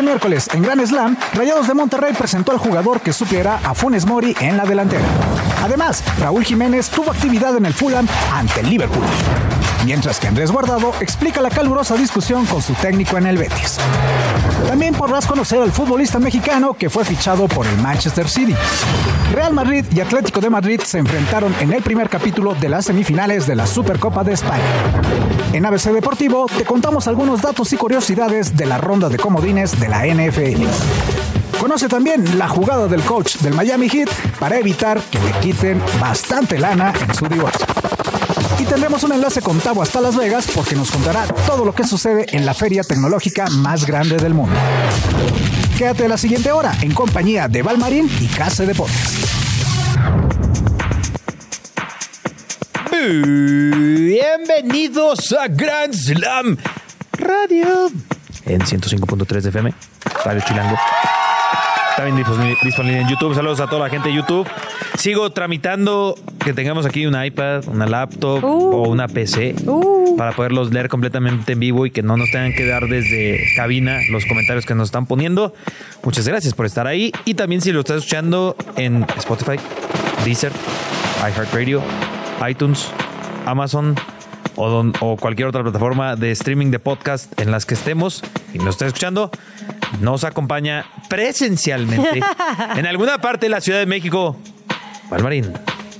Este miércoles, en Gran Slam, Rayados de Monterrey presentó al jugador que supliera a Funes Mori en la delantera. Además, Raúl Jiménez tuvo actividad en el Fulham ante el Liverpool. Mientras que Andrés Guardado explica la calurosa discusión con su técnico en el Betis. También podrás conocer al futbolista mexicano que fue fichado por el Manchester City. Real Madrid y Atlético de Madrid se enfrentaron en el primer capítulo de las semifinales de la Supercopa de España. En ABC Deportivo te contamos algunos datos y curiosidades de la ronda de comodines de la NFL. Conoce también la jugada del coach del Miami Heat para evitar que le quiten bastante lana en su divorcio. Y tendremos un enlace con Tavo hasta Las Vegas porque nos contará todo lo que sucede en la feria tecnológica más grande del mundo. Quédate la siguiente hora en compañía de Valmarín y Case Deportes. Bienvenidos a Grand Slam Radio en 105.3 de FM, Radio Chilango. También disponible en YouTube. Saludos a toda la gente de YouTube. Sigo tramitando que tengamos aquí un iPad, una laptop Uh. o una PC para poderlos leer completamente en vivo y que no nos tengan que dar desde cabina los comentarios que nos están poniendo. Muchas gracias por estar ahí. Y también si lo estás escuchando en Spotify, Deezer, iHeartRadio, iTunes, Amazon o, don- o cualquier otra plataforma de streaming de podcast en las que estemos y nos está escuchando, nos acompaña presencialmente en alguna parte de la Ciudad de México, Valmarín.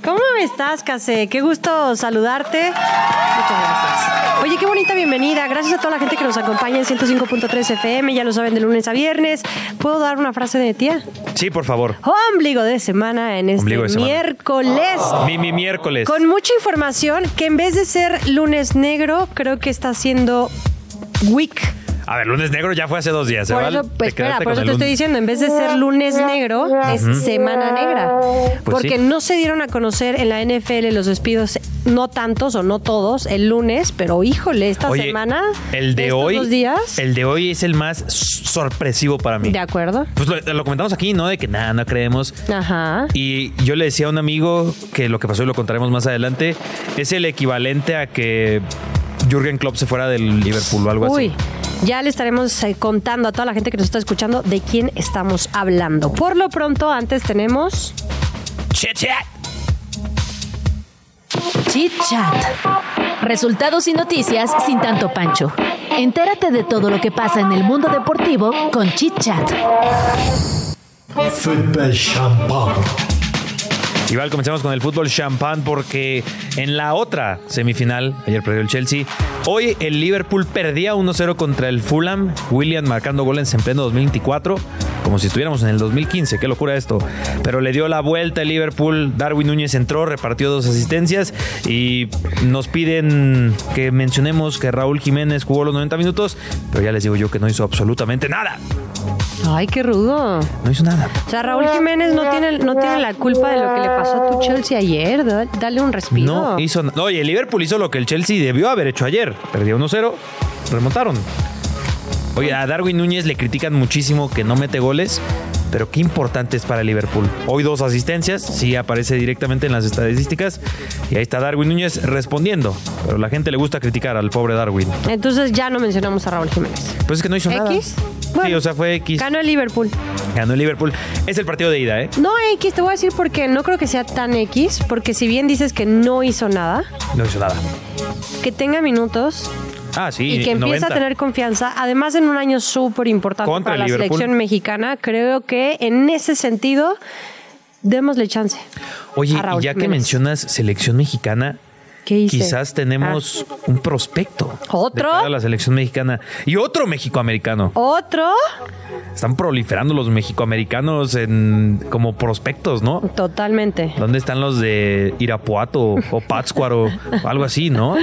¿Cómo estás, Case? Qué gusto saludarte. Muchas gracias. Oye, qué bonita bienvenida. Gracias a toda la gente que nos acompaña en 105.3 FM. Ya lo saben, de lunes a viernes. ¿Puedo dar una frase de tía? Sí, por favor. Ombligo de semana en este semana. miércoles. Mi, mi miércoles. Con mucha información que en vez de ser lunes negro, creo que está siendo week. A ver, lunes negro ya fue hace dos días. ¿eh, Por eso, pues, espera, por eso te estoy diciendo, en vez de ser lunes negro, es semana negra. Pues porque sí. no se dieron a conocer en la NFL los despidos, no tantos o no todos, el lunes, pero híjole, esta Oye, semana, el de estos hoy, dos días, el de hoy es el más sorpresivo para mí. de acuerdo. Pues lo, lo comentamos aquí, ¿no? De que nada, no creemos. Ajá. Y yo le decía a un amigo que lo que pasó y lo contaremos más adelante es el equivalente a que Jürgen Klopp se fuera del Liverpool o algo Uy, así. Ya le estaremos eh, contando a toda la gente que nos está escuchando de quién estamos hablando. Por lo pronto, antes tenemos Chit, chat. Chit Chat. Resultados y noticias sin tanto pancho. Entérate de todo lo que pasa en el mundo deportivo con Chit Chat. Football Champagne. Igual comenzamos con el fútbol champán porque en la otra semifinal, ayer perdió el Chelsea, hoy el Liverpool perdía 1-0 contra el Fulham, William marcando goles en pleno 2024, como si estuviéramos en el 2015, qué locura esto. Pero le dio la vuelta el Liverpool, Darwin Núñez entró, repartió dos asistencias y nos piden que mencionemos que Raúl Jiménez jugó los 90 minutos, pero ya les digo yo que no hizo absolutamente nada. Ay, qué rudo. No hizo nada. O sea, Raúl Jiménez no tiene, no tiene la culpa de lo que le pasó a tu Chelsea ayer. Da- Dale un respiro. No hizo nada. Oye, el Liverpool hizo lo que el Chelsea debió haber hecho ayer. Perdió 1-0, remontaron. Oye, a Darwin Núñez le critican muchísimo que no mete goles, pero qué importante es para Liverpool. Hoy dos asistencias, sí aparece directamente en las estadísticas. Y ahí está Darwin Núñez respondiendo. Pero la gente le gusta criticar al pobre Darwin. Entonces ya no mencionamos a Raúl Jiménez. Pues es que no hizo nada. ¿X? sí, Bueno, o sea, fue X. Ganó el Liverpool. Ganó el Liverpool. Es el partido de ida, ¿eh? No X, te voy a decir porque no creo que sea tan X, porque si bien dices que no hizo nada, No hizo nada. que tenga minutos Ah, sí. y que empiece 90. a tener confianza, además en un año súper importante para la Liverpool. selección mexicana, creo que en ese sentido démosle chance. Oye, y ya que mencionas selección mexicana, ¿Qué hice? quizás tenemos un prospecto. ¿Otro? de la selección mexicana. Y otro mexicoamericano. ¿Otro? Están proliferando los mexicoamericanos en, como prospectos, ¿no? Totalmente. ¿Dónde están los de Irapuato o Pátzcuaro o algo así, no?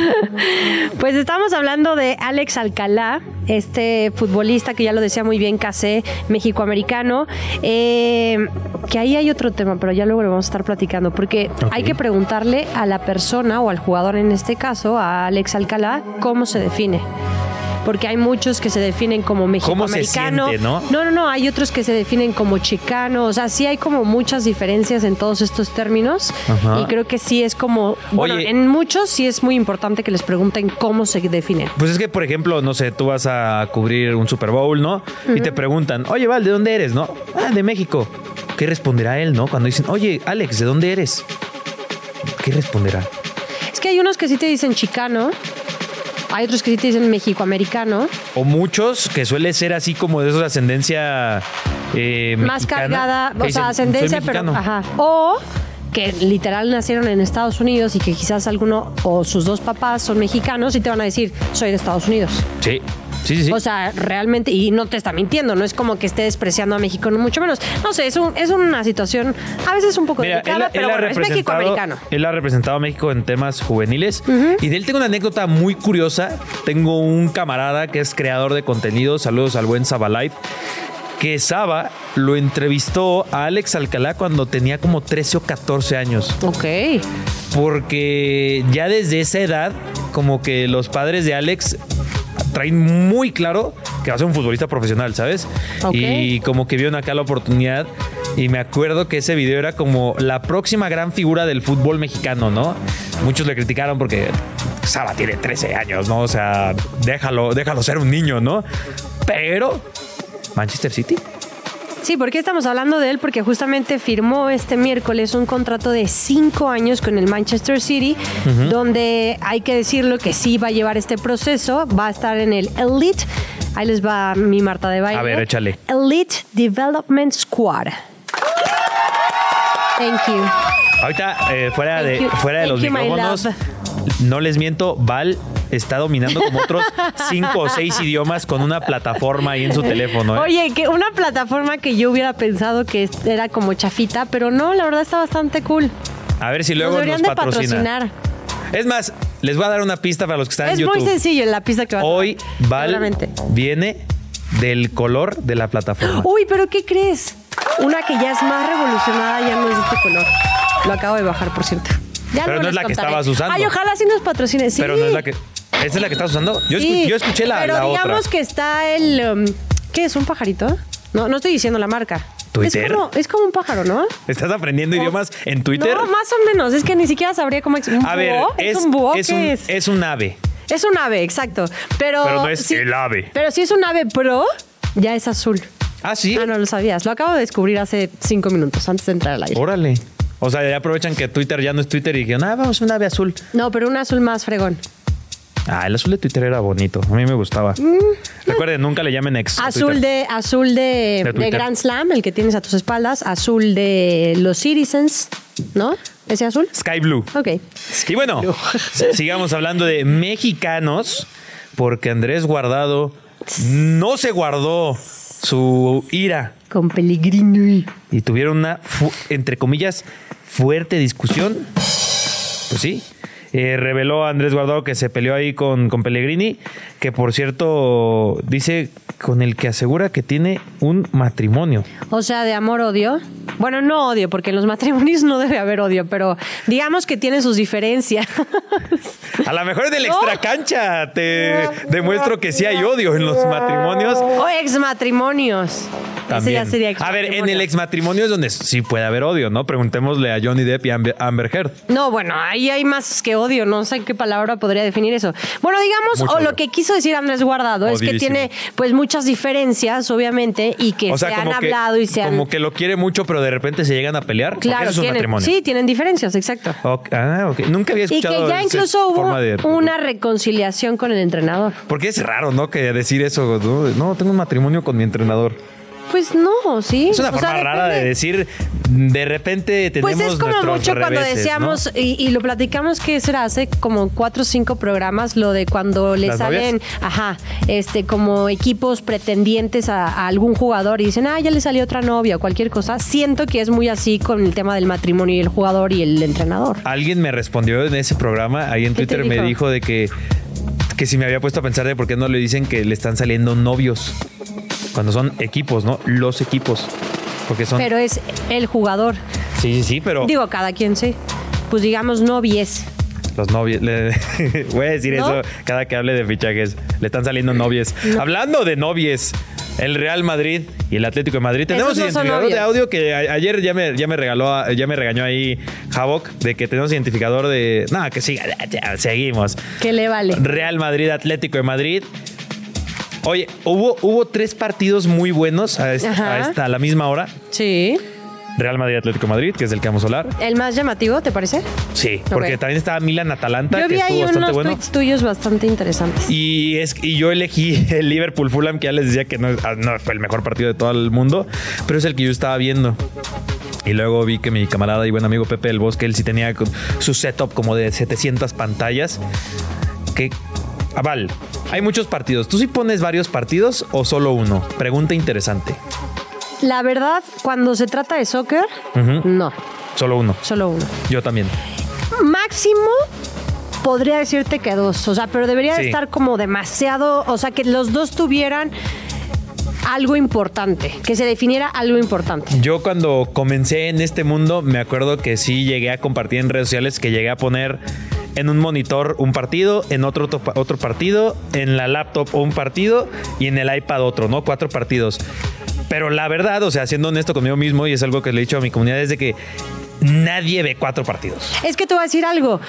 Pues estamos hablando de Alex Alcalá, este futbolista que ya lo decía muy bien, Casé, mexicoamericano. Eh, que ahí hay otro tema, pero ya luego lo vamos a estar platicando, porque hay que preguntarle a la persona o al jugador en este caso, a Alex Alcalá, cómo se define. Porque hay muchos que se definen como ¿Cómo se mexicoamericano. siente, no? no, no, no, hay otros que se definen como chicano. O sea, sí hay como muchas diferencias en todos estos términos. Ajá. Y creo que sí es como. Bueno, Oye. en muchos sí es muy importante que les pregunten cómo se definen. Pues es que, por ejemplo, no sé, tú vas a cubrir un Super Bowl, ¿no? Y te preguntan, oye, Val, ¿de dónde eres, no? Ah, de México. ¿Qué responderá él, no? Cuando dicen, oye, Alex, ¿de dónde eres? ¿Qué responderá? Es que hay unos que sí te dicen chicano, hay otros que sí te dicen mexicoamericano, O muchos que suele ser así como de esos de ascendencia eh, más cargada, o sea, "Soy ascendencia, pero mexicano". ajá. O que literal nacieron en Estados Unidos y que quizás alguno o sus dos papás son mexicanos y te van a decir, soy de Estados Unidos. Sí, sí, sí. sí. O sea, realmente, y no te está mintiendo, no es como que esté despreciando a México, no mucho menos. No sé, es, un, es una situación a veces un poco Mira, delicada, pero bueno, es mexicoamericano. Él ha representado a México en temas juveniles. Y de él tengo una anécdota muy curiosa. Tengo un camarada que es creador de contenido. Saludos al buen Sabalife. Que Saba lo entrevistó a Alex Alcalá cuando tenía como 13 o 14 años. Ok. Porque ya desde esa edad, como que los padres de Alex traen muy claro que va a ser un futbolista profesional, ¿sabes? Y como que vieron acá la oportunidad. Y me acuerdo que ese video era como la próxima gran figura del fútbol mexicano, ¿no? Muchos le criticaron porque Saba tiene 13 años, ¿no? O sea, déjalo, déjalo ser un niño, ¿no? Pero Manchester City. Sí, ¿por qué estamos hablando de él? Porque justamente firmó este miércoles un contrato de cinco años con el Manchester City, donde hay que decirlo que sí va a llevar este proceso, va a estar en el Elite. Ahí les va mi Marta de baile. A ver, échale. Elite Development Squad. Thank you. Ahorita, eh, fuera, Thank de, you. fuera de Thank los you, micrófonos, no les miento, Val está dominando como otros cinco o seis idiomas con una plataforma ahí en su teléfono. ¿eh? Oye, que una plataforma que yo hubiera pensado que era como chafita, pero no, la verdad está bastante cool. A ver si luego nos, deberían de patrocina. patrocinar. Es más, les voy a dar una pista para los que están Es en YouTube. muy sencillo en la pista que va a Hoy tomar, Val viene del color de la plataforma. Uy, pero ¿qué crees? Una que ya es más revolucionada ya no es de este color. Lo acabo de bajar, por cierto. Ya Pero no es la que estabas usando. Ay, ojalá sí nos patrocine. Sí. Pero no es la que. ¿Esa es la que estás usando? Yo, escu- Sí, yo escuché la, Pero la digamos otra. que está el. um, ¿Qué es? ¿Un pajarito? No, no estoy diciendo la marca. ¿Twitter? Es como, es como un pájaro, ¿no? ¿Estás aprendiendo idiomas en Twitter? No, más o menos. Es que ni siquiera sabría cómo. ¿Un a ver, es, ¿Es un búho? es ¿Qué un, es? es un ave. Es un ave, exacto. Pero, Pero no es el ave. Pero si es un ave pro, ya es azul. Ah, sí. Ah, no lo sabías. Lo acabo de descubrir hace cinco minutos antes de entrar al aire. Órale. O sea, ya aprovechan que Twitter ya no es Twitter y dijeron, ah, vamos un ave azul. No, pero un azul más fregón. Ah, el azul de Twitter era bonito. A mí me gustaba. Recuerden, nunca le llamen ex. Mm. Azul de, azul de, De de. Grand Slam, el que tienes a tus espaldas. Azul de los Citizens, ¿no? ¿Ese azul? Sky Blue. Ok. Y bueno, sigamos hablando de mexicanos, porque Andrés Guardado no se guardó su ira Con Pellegrini. y tuvieron una, entre comillas, fuerte discusión. Pues sí. Eh, reveló Andrés Guardado que se peleó ahí con, con Pellegrini, que por cierto dice con el que asegura que tiene un matrimonio. O sea, de amor-odio. Bueno, no odio, porque en los matrimonios no debe haber odio, pero digamos que tiene sus diferencias. A lo mejor en el extracancha te demuestro que sí hay odio en los matrimonios. o exmatrimonios. También. sería A ver, en el exmatrimonio es donde sí puede haber odio, ¿no? Preguntémosle a Johnny Depp y Amber, Amber Heard. No, bueno, ahí hay más que odio, no sé qué palabra podría definir eso. Bueno, digamos, Mucho o odio. lo que quiso decir Andrés Guardado es que tiene pues muchas diferencias, obviamente, y que se han que, hablado y se han... como que lo quiere mucho, pero de repente se llegan a pelear. Claro, eso es un tienen, matrimonio. sí, tienen diferencias, exacto. Ah. Nunca había Y que escuchado ya incluso hubo de- una reconciliación con el entrenador. Porque es raro, ¿no? Que decir eso, ¿no? No, tengo un matrimonio con mi entrenador. Pues no, sí. Es una O forma sea, rara de decir, de repente tenemos Pues es como mucho cuando reveses, decíamos, ¿no? y, y lo platicamos que será hace como cuatro o cinco programas, lo de cuando le ¿Las salen, novias? ajá, este, como equipos pretendientes a, a algún jugador y dicen, ah, ya le salió otra novia o cualquier cosa. Siento que es muy así con el tema del matrimonio y el jugador y el entrenador. Alguien me respondió en ese programa, ahí en ¿Qué te Twitter me dijo? dijo de que, que si me había puesto a pensar de por qué no le dicen que le están saliendo novios. Cuando son equipos, ¿no? Los equipos. Porque son... Pero es el jugador. sí, sí, sí, pero Digo, cada quien sí. Pues digamos novies. los novios... le- voy a decir ¿No? eso cada que hable de fichajes. Le están saliendo novies. Hablando de novies, el Real Madrid y el Atlético de Madrid. Tenemos no identificador de audio que a- ayer ya me, ya me regaló, ya me regañó ahí Havok de que tenemos identificador de... No, que siga, ya, seguimos. ¿Qué le vale? Real Madrid, Atlético de Madrid. Oye, hubo, hubo tres partidos muy buenos a esta, Ajá. a esta- a la misma hora. Sí. Real Madrid, Atlético Madrid, que es del que vamos a hablar. ¿El más llamativo, te parece? Sí, porque Ok. también estaba Milan Atalanta, Yo que vi estuvo bastante unos bueno. tweets tuyos bastante interesantes. Y, es, y yo elegí el Liverpool Fulham, que ya les decía que no, ah, no fue el mejor partido de todo el mundo, pero es el que yo estaba viendo. Y luego vi que mi camarada y buen amigo Pepe del Bosque, él sí tenía su setup como de 700 pantallas. Que, Aval, hay muchos partidos. ¿Tú sí pones varios partidos o solo uno? Pregunta interesante. La verdad, cuando se trata de soccer, no, Solo uno. solo uno. Yo también. Máximo podría decirte que dos, o sea, pero debería Sí. estar como demasiado, o sea, que los dos tuvieran algo importante, que se definiera algo importante. Yo cuando comencé en este mundo me acuerdo que sí llegué a compartir en redes sociales que llegué a poner en un monitor un partido, en otro otro, otro partido, en la laptop un partido y en el iPad otro, ¿no? Cuatro partidos. Pero la verdad, o sea, siendo honesto conmigo mismo y es algo que le he dicho a mi comunidad es de que nadie ve cuatro partidos. Es que te voy a decir algo.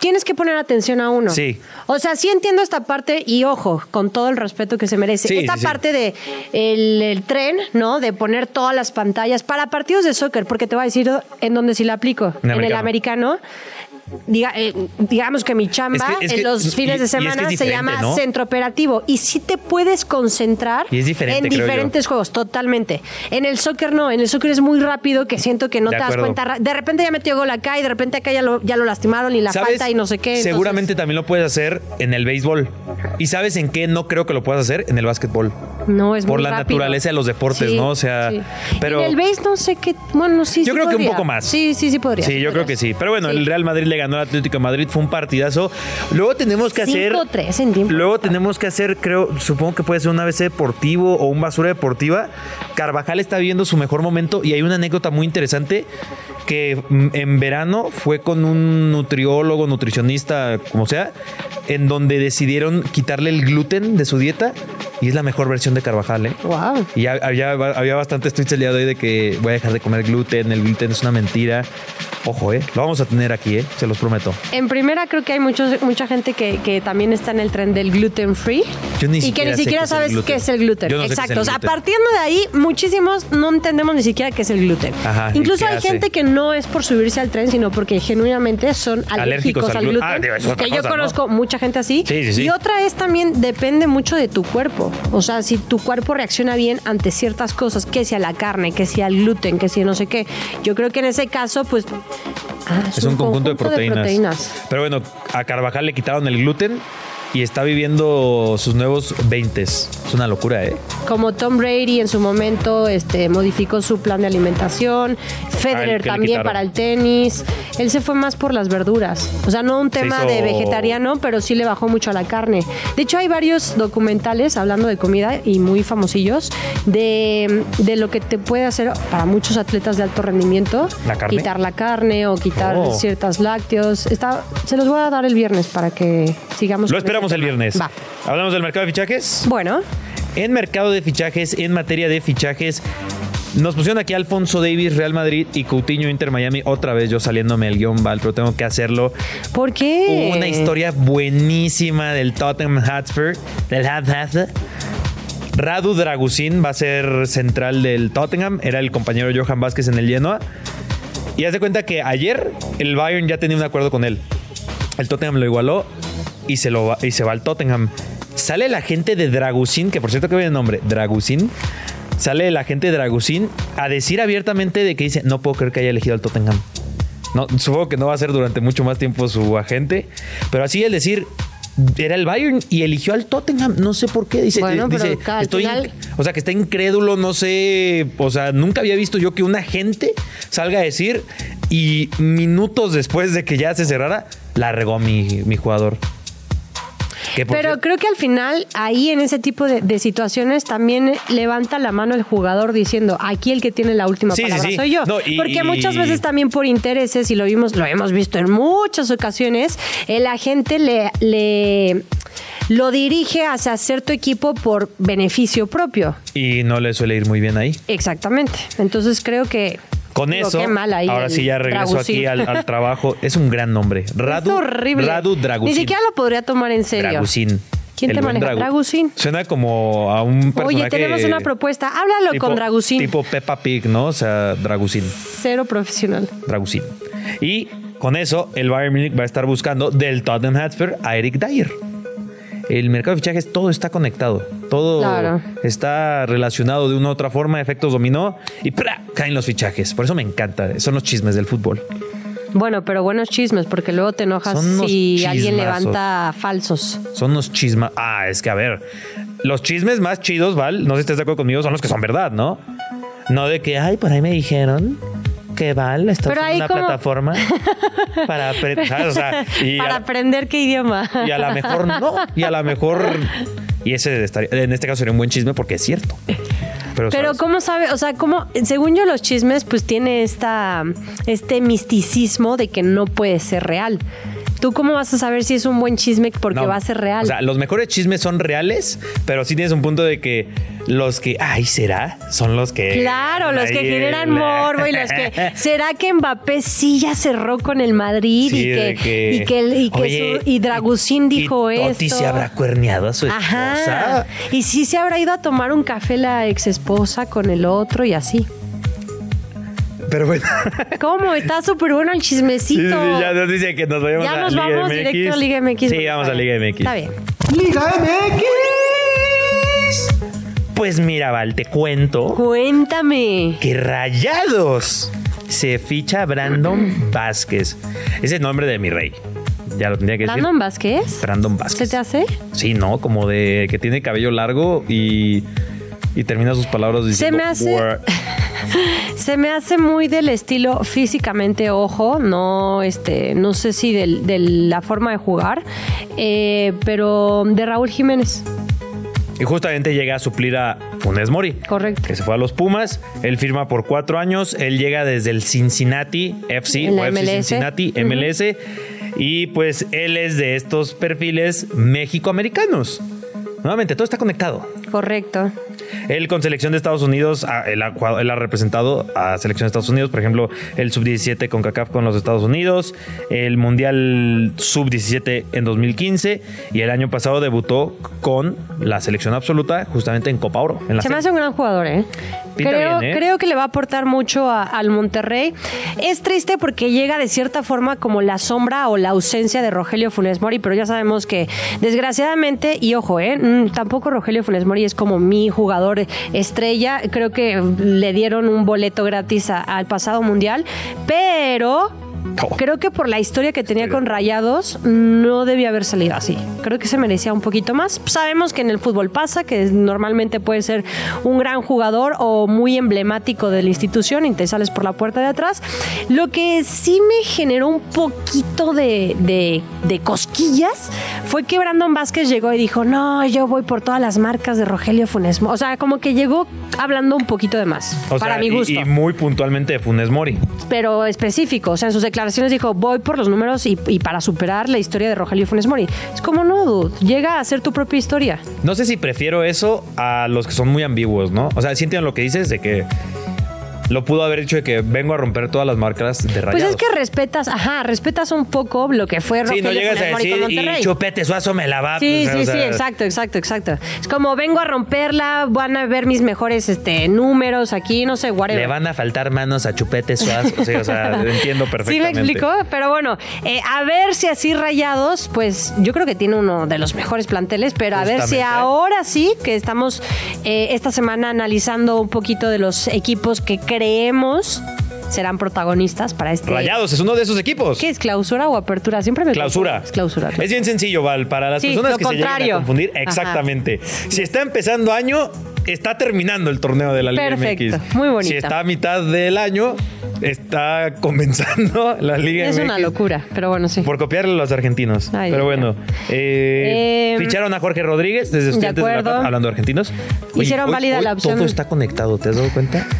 Tienes que poner atención a uno. Sí. O sea, sí entiendo esta parte y ojo, con todo el respeto que se merece. Sí, esta sí, parte de el, el tren, ¿no? De poner todas las pantallas para partidos de soccer, porque te voy a decir en dónde sí la aplico. En En el americano. Diga, eh, digamos que mi chamba Es que- es en los fines y de es que es semana se llama ¿no? centro operativo y sí te puedes concentrar Y en yo. diferentes juegos, totalmente. En el soccer no, en el soccer es muy rápido que siento que no De te das cuenta. De repente ya metió gol acá y de repente acá ya lo, ya lo lastimaron y la ¿Sabes? falta y no sé qué. entonces- Seguramente también lo puedes hacer en el béisbol. ¿Y sabes en qué no creo que lo puedas hacer? En el básquetbol. No, es Por muy la rápido. naturaleza de los deportes, Sí, ¿no? O sea, sí. pero- En el base no sé qué. Bueno, sí. Yo sí creo que un poco más. Sí, sí, sí podría. Sí, yo creo que sí. Pero bueno, el Real Madrid le ganó al Atlético de Madrid, fue un partidazo. Luego tenemos que hacer. 5-3 en tiempo. Luego tenemos que hacer, creo, supongo que puede ser un ABC deportivo o un basura deportiva. Carvajal está viviendo su mejor momento y hay una anécdota muy interesante que mm, en verano fue con un nutriólogo, nutricionista, como sea, en donde decidieron quitarle el gluten de su dieta y es la mejor versión de Carvajal, ¿eh? Wow. Y ha- había, había bastantes tweets el día de hoy de que voy a dejar de comer gluten, el gluten es una mentira. Ojo, ¿eh? Lo vamos a tener aquí, ¿eh? Se los prometo. En primera creo que hay muchos, mucha gente que, que también está en el tren del gluten free. Yo ni y que ni siquiera sabes gluten. qué es el gluten. No sé Exacto. el O sea, gluten. partiendo de ahí, muchísimos no entendemos ni siquiera qué es el gluten. Ajá, ¿y Incluso hay hace? gente que no es por subirse al tren, sino porque genuinamente son alérgicos, Alérgicos al al glu- gluten. Ah, digo, es otra que yo conozco mucha gente así. Sí, sí, sí. Y otra es también depende mucho de tu cuerpo. O sea, si tu cuerpo reacciona bien ante ciertas cosas, que sea la carne, que sea el gluten, que sea no sé qué. Yo creo que en ese caso, pues. Ah, Es un conjunto, de, proteínas. proteínas. Pero bueno, a Carvajal le quitaron el gluten y está viviendo sus nuevos 20. Es una locura, ¿eh? Como Tom Brady en su momento este, modificó su plan de alimentación, Ah, Federer le también para el tenis. Él se fue más por las verduras. O sea, no un tema hizo- de vegetariano, pero sí le bajó mucho a la carne. De hecho, hay varios documentales hablando de comida y muy famosillos de, de lo que te puede hacer para muchos atletas de alto rendimiento. ¿La carne? Quitar la carne o quitar Oh. ciertas lácteos. Está, se los voy a dar el viernes para que sigamos. Lo este el viernes. Va. Hablamos del mercado de fichajes. Bueno, En mercado de fichajes, en materia de fichajes, nos pusieron aquí Alfonso Davis, Real Madrid y Coutinho Inter Miami. Otra vez yo saliéndome el guion Val, pero tengo que hacerlo. ¿por qué? Hubo una historia buenísima del Tottenham Hotspur, del Hotspur. Radu Dragusin va a ser central del Tottenham, era el compañero Johan Vázquez en el Genoa. Y hace cuenta que ayer el Bayern ya tenía un acuerdo con él. El Tottenham lo igualó y se, lo va, y se va al Tottenham. Sale la gente de Dragusin, que por cierto que viene el nombre, Dragusin, sale la gente de Dragusín a decir abiertamente de que dice, no puedo creer que haya elegido al Tottenham. No, supongo que no va a ser durante mucho más tiempo su agente, pero así el decir, era el Bayern y eligió al Tottenham. No sé por qué. Dice, Bueno, pero dice, al estoy, final- o sea, que está incrédulo, no sé. O sea, nunca había visto yo que un agente salga a decir y minutos después de que ya se cerrara, la regó mi, mi jugador. Pero creo que al final, ahí en ese tipo de, de situaciones, también levanta la mano el jugador diciendo, aquí el que tiene la última Sí, palabra sí. soy yo. No, y- Porque muchas veces también por intereses, y lo vimos, lo hemos visto en muchas ocasiones, el agente le, le lo dirige hacia cierto equipo por beneficio propio. y no le suele ir muy bien ahí. Exactamente. Entonces creo que. Con digo, eso, ahora sí ya regreso aquí al, al trabajo. Es un gran nombre. Radu, es horrible. Radu Dragusín. Ni siquiera lo podría tomar en serio. Dragusín. ¿Quién El te maneja? Dragu- Dragusín. Suena como a un personaje... Oye, tenemos una propuesta. Háblalo tipo- con Dragusín. Tipo Peppa Pig, ¿no? O sea, Dragusín. Cero profesional. Dragusín. Y con eso, el Bayern Munich va a estar buscando del Tottenham Hotspur a Eric Dyer. El mercado de fichajes, todo está conectado. Todo Claro. está relacionado de una u otra forma, efectos dominó y ¡pra! caen los fichajes. Por eso me encanta. Son los chismes del fútbol. Bueno, pero buenos chismes, porque luego te enojas si alguien levanta falsos. Son unos chismas. Ah, es que a ver, los chismes más chidos, Val, no sé si estás de acuerdo conmigo, son los que son verdad, ¿no? No de que, ay, por ahí me dijeron que Val está Pero en una como- plataforma para aprender, ¿sabes? O sea, y Para a, aprender qué idioma. y a lo mejor no, y a lo mejor. Y ese estaría- en este caso sería un buen chisme porque es cierto. Pero, Pero. ¿cómo sabe? O sea, ¿cómo? Según yo los chismes, pues tiene esta, este misticismo de que no puede ser real. ¿Tú cómo vas a saber si es un buen chisme porque No. va a ser real? O sea, los mejores chismes son reales, pero sí tienes un punto de que los que, ay, será, son los que. Claro, los que generan morbo y los que. ¿Será que Mbappé sí ya cerró con el Madrid Sí, y, que, y que, y que oye, su- y Dragusín y- dijo y Totti esto? se habrá cuerneado a su Ajá. esposa. Y sí se habrá ido a tomar un café la ex esposa con el otro y así. Pero bueno. ¿Cómo? Está súper bueno el chismecito. Sí, sí, ya nos dice que nos vayamos Ya a nos Liga vamos MX. directo a Liga MX. Sí, vamos a Liga. MX. Está bien. Liga MX. Pues mira, Val, te cuento Cuéntame. que Rayados se ficha Brandon Vázquez. Es el nombre de mi rey. Ya lo tendría que decir. ¿Brandon Vázquez? Brandon ¿Se Vázquez. te hace? Sí, ¿no? Como de que tiene cabello largo y, y termina sus palabras diciendo... me hace-. Se me hace muy del estilo físicamente, ojo, no, este, no sé si del- de la forma de jugar, eh, pero de Raúl Jiménez, Y justamente llega a suplir a Funes Mori. correcto. que se fue a los Pumas. Él firma por cuatro años. Él llega desde el Cincinnati FC o FC MLS. Cincinnati MLS. Y pues él es de estos perfiles México-americanos. Nuevamente, todo está conectado. Correcto. Él con selección de Estados Unidos, ah, él ha, él ha representado a selección de Estados Unidos, por ejemplo, el sub-17 con CACAF con los Estados Unidos, el Mundial sub-17 en 2015 y el año pasado debutó con la selección absoluta justamente en Copa Oro. En la Se me hace un gran jugador, ¿eh? Pinta Creo, bien, ¿eh? creo que le va a aportar mucho a- al Monterrey. Es triste porque llega de cierta forma como la sombra o la ausencia de Rogelio Funes Mori, pero ya sabemos que desgraciadamente, y ojo, ¿eh? Mm, tampoco Rogelio Funes Mori es como mi jugador estrella. Creo que le dieron un boleto gratis al pasado mundial, pero. Creo que por la historia que tenía con Rayados no debía haber salido así. Creo que se merecía un poquito más. Sabemos que en el fútbol pasa, que normalmente puede ser un gran jugador o muy emblemático de la institución y te sales por la puerta de atrás. Lo que sí me generó un poquito de, de- de cosquillas fue que Brandon Vázquez llegó y dijo, no, yo voy por todas las marcas de Rogelio Funes. Mori". O sea, como que llegó hablando un poquito de más, O para sea, mi y- gusto Y, muy puntualmente de Funes Mori. pero específico. O sea, en sus declaraciones dijo, voy por los números y, para superar la historia de Rogelio Funes Mori. Es como, no, dude, llega a hacer tu propia historia. No sé si prefiero eso a los que son muy ambiguos, ¿no? O sea, sí entiendo lo que dices de que lo pudo haber dicho de que vengo a romper todas las marcas de rayados. Pues es que respetas, ajá, respetas un poco lo que fue Sí, no Rogelio llegas a decir, y chupete suazo me la va. Sí, sea, sí, o sea, sí, exacto, exacto, exacto. Es como vengo a romperla, van a ver mis mejores este, números aquí, no sé, whatever. Le van a faltar manos a chupete suazo. Sí, o sea, entiendo ¿Sí perfectamente. me explicó? Pero bueno, eh, a ver si así rayados, pues yo creo que tiene uno de los mejores planteles, pero a ver si ahora sí, que estamos eh, esta semana analizando un poquito de los equipos que creemos serán protagonistas para este... Rayados es uno de esos equipos. ¿Qué es clausura o apertura? Siempre me Clausura. Es clausura. Es bien sencillo, Val. Para las Sí, personas que se contrario. a confundir, Ajá. exactamente. Si está empezando año, está terminando el torneo de la Liga Perfecto, MX. muy bonita. Si está a mitad del año, está comenzando la Liga Es MX. una locura, pero bueno, sí. Por copiarle a los argentinos. Ay, Pero bueno, eh, Eh, ficharon a Jorge Rodríguez desde Estudiantes de, acuerdo. Hablando de argentinos. Hicieron válida la opción. Todo está conectado, ¿te has dado cuenta?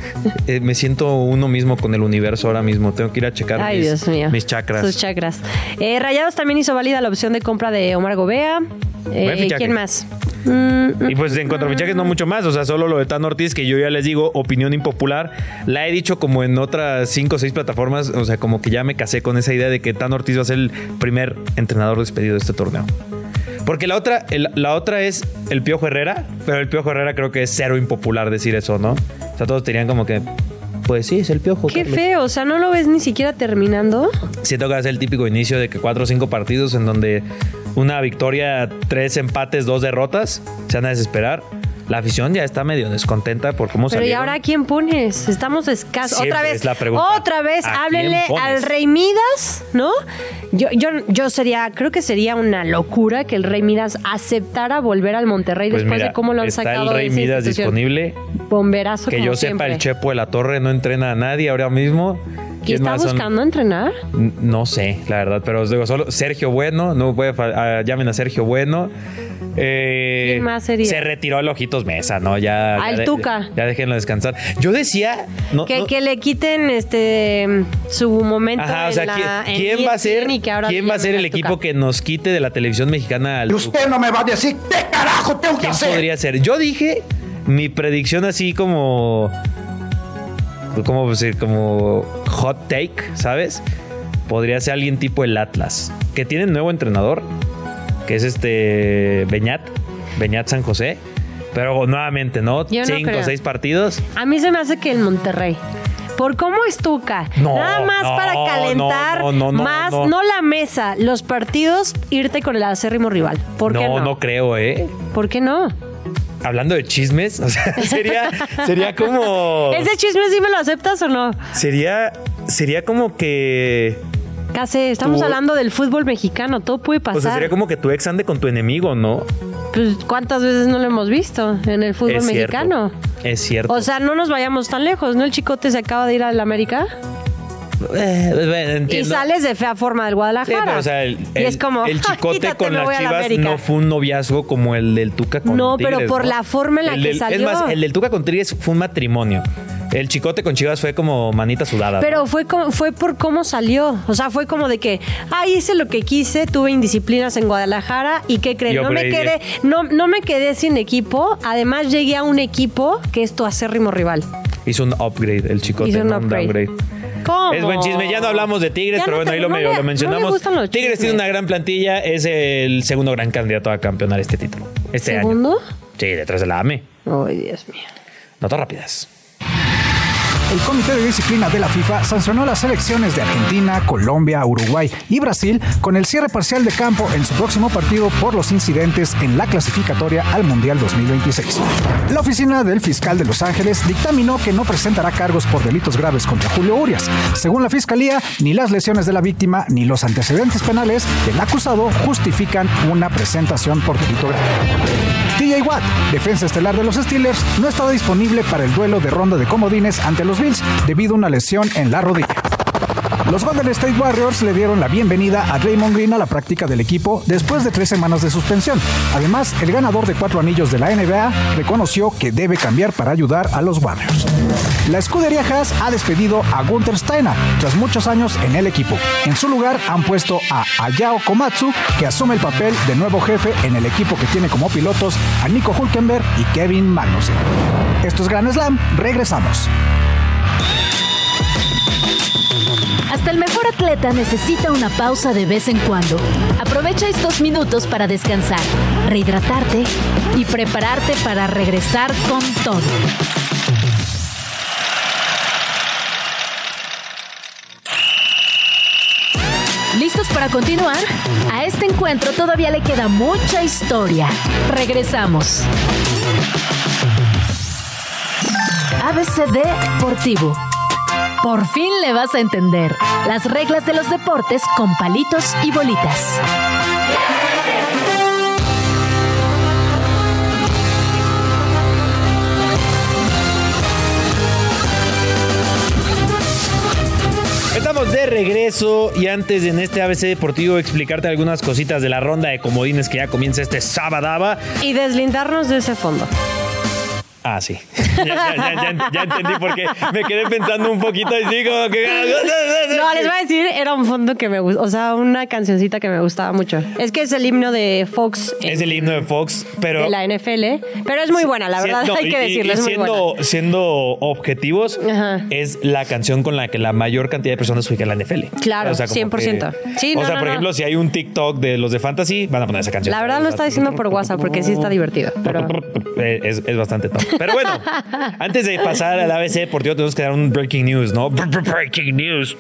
Eh, me siento uno mismo con el universo ahora mismo. Tengo que ir a checar Ay, mis, Dios mío. mis chakras. Sus chakras. Eh, Rayados también hizo válida la opción de compra de Omar Gobea. ¿Quién más? Mm, Y pues en cuanto a fichajes no mucho más, o sea, solo lo de Tan Ortiz, que yo ya les digo, opinión impopular, la he dicho como en otras cinco o seis plataformas, o sea, como que ya me casé con esa idea de que Tan Ortiz va a ser el primer entrenador despedido de este torneo. Porque la otra, el- la otra es el Piojo Herrera, pero el Piojo Herrera creo que es cero impopular decir eso, ¿no? O sea, todos tenían como que, pues sí, es el Piojo. Qué Carlos. feo, o sea, no lo ves ni siquiera terminando. Siento que va a ser el típico inicio de que cuatro o cinco partidos en donde una victoria, tres empates, dos derrotas, se van a desesperar. La afición ya está medio descontenta por cómo Pero ¿y ahora a quién pones? Estamos escasos. Siempre Otra vez, es la pregunta. otra vez, ¿A háblenle al Rey Midas, ¿no? Yo, yo, yo sería, creo que sería una locura que el Rey Midas aceptara volver al Monterrey Pues después mira, de cómo lo han está sacado el Rey de Midas disponible. Bomberazo Que como yo sepa, siempre. el Chepo de la Torre no entrena a nadie ahora mismo. ¿Y ¿Quién está más son? buscando entrenar? No sé, la verdad, pero os digo, solo Sergio Bueno, no puede ah, llamen a Sergio Bueno. Eh, ¿Quién más sería? Se retiró el Ojitos Mesa, ¿no? Ya, Ah, ya Tuca. Ya déjenlo descansar. Yo decía. No, que, no- que le quiten este su momento Ajá, o sea, en la- ¿quién, en quién va a ser, ahora quién va a ser el al Tuca? equipo que nos quite de la televisión mexicana al Y Tuca? usted no me va a decir qué carajo tengo que ¿Quién hacer. podría ser? Yo dije mi predicción así como. ¿Cómo decir? Como hot take, ¿sabes? Podría ser alguien tipo el Atlas, que tiene nuevo entrenador, que es este Beñat, Beñat San José. Pero nuevamente, ¿no? Yo no Cinco o creo. seis partidos. A mí se me hace que el Monterrey. Por cómo es Tuca. No, Nada más no, para calentar no, no, no, más, no. no. la mesa, los partidos, irte con el acérrimo rival. ¿Por qué no, no? no creo, ¿eh? ¿Por qué no? Hablando de chismes, o sea, sería, sería como. ¿Ese chisme sí me lo aceptas o no? Sería, sería como que. Casi, estamos hablando del fútbol mexicano, todo puede O sea, pasar. sería como que tu ex ande con tu enemigo, ¿no? Pues, ¿cuántas veces no lo hemos visto en el fútbol es mexicano? Cierto, es cierto. O sea, no nos vayamos tan lejos, ¿no? El chicote se acaba de ir al América Eh, eh, y entiendo. sales de fea forma del Sí, Guadalajara. pero, o sea, el, y es como, el "Ja, chicote con las la chivas América". no fue un noviazgo como el del Tuca con No, pero por ¿no? la forma en la El que del- salió. Es más, el del Tuca con Tigres fue un matrimonio. El chicote con Chivas fue como manita sudada. Pero ¿no? fue como, fue por cómo salió. O sea, fue como de que, ah, hice lo que quise, tuve indisciplinas en Guadalajara y ¿qué creen? No me quedé, que- no, no me quedé sin equipo. Además, llegué a un equipo que es tu acérrimo rival. Hizo un upgrade el chicote, Hizo un no upgrade. downgrade. ¿Cómo? Es buen chisme. Ya no hablamos de Tigres, Ya pero no bueno, te- ahí lo, no medio lo mencionamos. Tigres tiene una gran plantilla, es el segundo gran candidato a campeonar este título. Este ¿Segundo? año. Sí, detrás de la AME. Ay, Dios mío. Notas rápidas. El Comité de Disciplina de la FIFA sancionó las selecciones de Argentina, Colombia, Uruguay y Brasil con el cierre parcial de campo en su próximo partido por los incidentes en la clasificatoria al Mundial 2026. La oficina del fiscal de Los Ángeles dictaminó que no presentará cargos por delitos graves contra Julio Urias. Según la fiscalía, ni las lesiones de la víctima ni los antecedentes penales del acusado justifican una presentación por delito grave. TJ Watt, defensa estelar de los Steelers, no estaba disponible para el duelo de ronda de comodines ante los Bills debido a una lesión en la rodilla. Los Golden State Warriors le dieron la bienvenida a Draymond Green a la práctica del equipo después de tres semanas de suspensión. Además, el ganador de cuatro anillos de la NBA reconoció que debe cambiar para ayudar a los Warriors. La escudería Haas ha despedido a Gunther Steiner tras muchos años en el equipo. En su lugar han puesto a Ayao Komatsu, que asume el papel de nuevo jefe en el equipo que tiene como pilotos a Nico Hulkenberg y Kevin Magnussen. Esto es Gran Slam, regresamos. Hasta el mejor atleta necesita una pausa de vez en cuando. Aprovecha estos minutos para descansar, rehidratarte y prepararte para regresar con todo. ¿Listos para continuar? A este encuentro todavía le queda mucha historia. Regresamos. ABCD Deportivo. Por fin le vas a entender las reglas de los deportes con palitos y bolitas. Estamos de regreso y antes en este ABC Deportivo explicarte algunas cositas de la ronda de comodines que ya comienza este sábado. Y deslindarnos de ese fondo. Ah, sí. ya, ya, ya, ya, entendí por qué me quedé pensando un poquito y digo que... No, les voy a decir, era un fondo que me gusta, o sea, una cancioncita que me gustaba mucho. Es que es el himno de Fox. Es el himno de Fox, pero... De la NFL, pero es muy buena, la verdad, Siendo- hay que y- y decirlo, es muy siendo, buena. siendo objetivos, Ajá. es la canción con la que la mayor cantidad de personas ubican la NFL. Claro, como 100%. que- Sí, o no, sea, no, por no. ejemplo, si hay un TikTok de los de Fantasy, van a poner esa canción. La verdad lo está diciendo por WhatsApp porque sí está divertido, pero... Eh, Es, es bastante top. Pero bueno, antes de pasar al ABC Deportivo, tenemos que dar un breaking news, ¿no? Breaking news.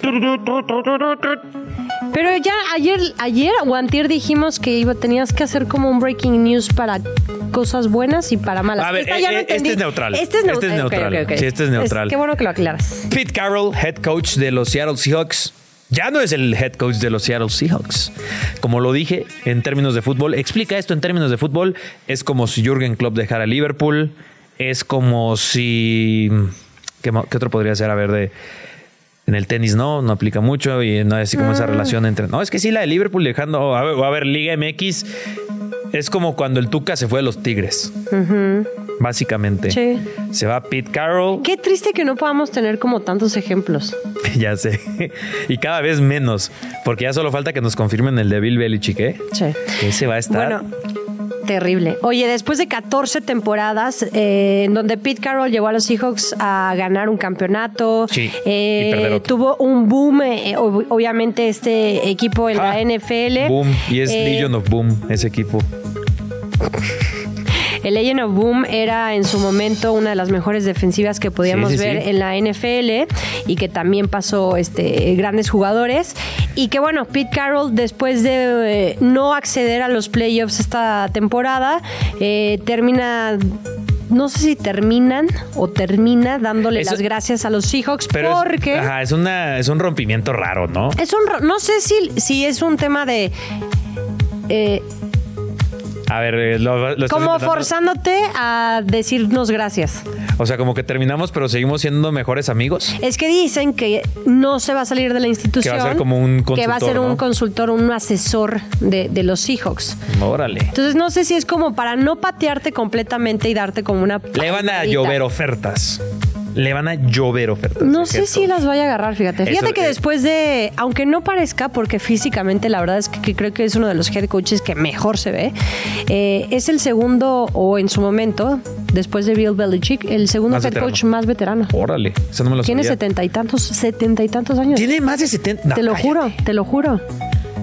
Pero ya ayer, ayer o antier dijimos que iba, tenías que hacer como un breaking news para cosas buenas y para malas. A ver, Esta ya eh, no eh, este es neutral. Este es Este neutral. es. Sí, este es neutral. qué bueno que lo aclaras. Pete Carroll, head coach de los Seattle Seahawks. Ya no es el head coach de los Seattle Seahawks. Como lo dije, en términos de fútbol, explica esto en términos de fútbol. Es como si Jürgen Klopp dejara a Liverpool. Es como si. ¿Qué, otro podría ser? A ver, de. En el tenis no, no aplica mucho y no es así como Mm. esa relación entre. No, es que sí, la de Liverpool dejando. A ver, a ver, Liga MX es como cuando el Tuca se fue de los Tigres. Básicamente. Sí. Se va Pete Carroll. Qué triste que no podamos tener como tantos ejemplos. Ya sé. Y cada vez menos. Porque ya solo falta que nos confirmen el de Bill Belichick, ¿eh? Sí. Ese va a estar. Bueno, terrible. Oye, después de 14 temporadas eh, en donde Pete Carroll llevó a los Seahawks a ganar un campeonato, Sí, eh, tuvo un boom, eh, ob- obviamente este equipo en Ah, la NFL. Boom. Y es Legion of Boom, ese equipo. El Legend of Boom era en su momento una de las mejores defensivas que podíamos Sí, sí, ver sí. en la NFL y que también pasó este, grandes jugadores. Y que bueno, Pete Carroll, después de eh, no acceder a los playoffs esta temporada, eh, termina. No sé si terminan o termina dándole Eso- las gracias a los Seahawks Pero es- porque ajá, es, una, es un rompimiento raro, ¿no? es un no sé si, si es un tema de eh, A ver, eh, lo, lo como intentando- forzándote a decirnos gracias. O sea, como que terminamos, pero seguimos siendo mejores amigos. Es que dicen que no se va a salir de la institución. Que va a ser como un Que va a ser consultor, un consultor, un asesor de, de los Seahawks. Órale. Entonces no sé si es como para no patearte completamente y darte como una... Le van a llover ofertas. Le van a llover ofertas. No sé si las vaya a agarrar, fíjate. Fíjate Eso, que eh. después de, aunque no parezca, porque físicamente la verdad es que, que creo que es uno de los head coaches que mejor se ve, eh, es el segundo, o en su momento, después de Bill Belichick, el segundo head veterano. coach más veterano. Órale. Eso no me lo Tiene sabía. setenta y tantos, setenta y tantos años. Tiene más de 70. No, te lo cállate. juro, te lo juro.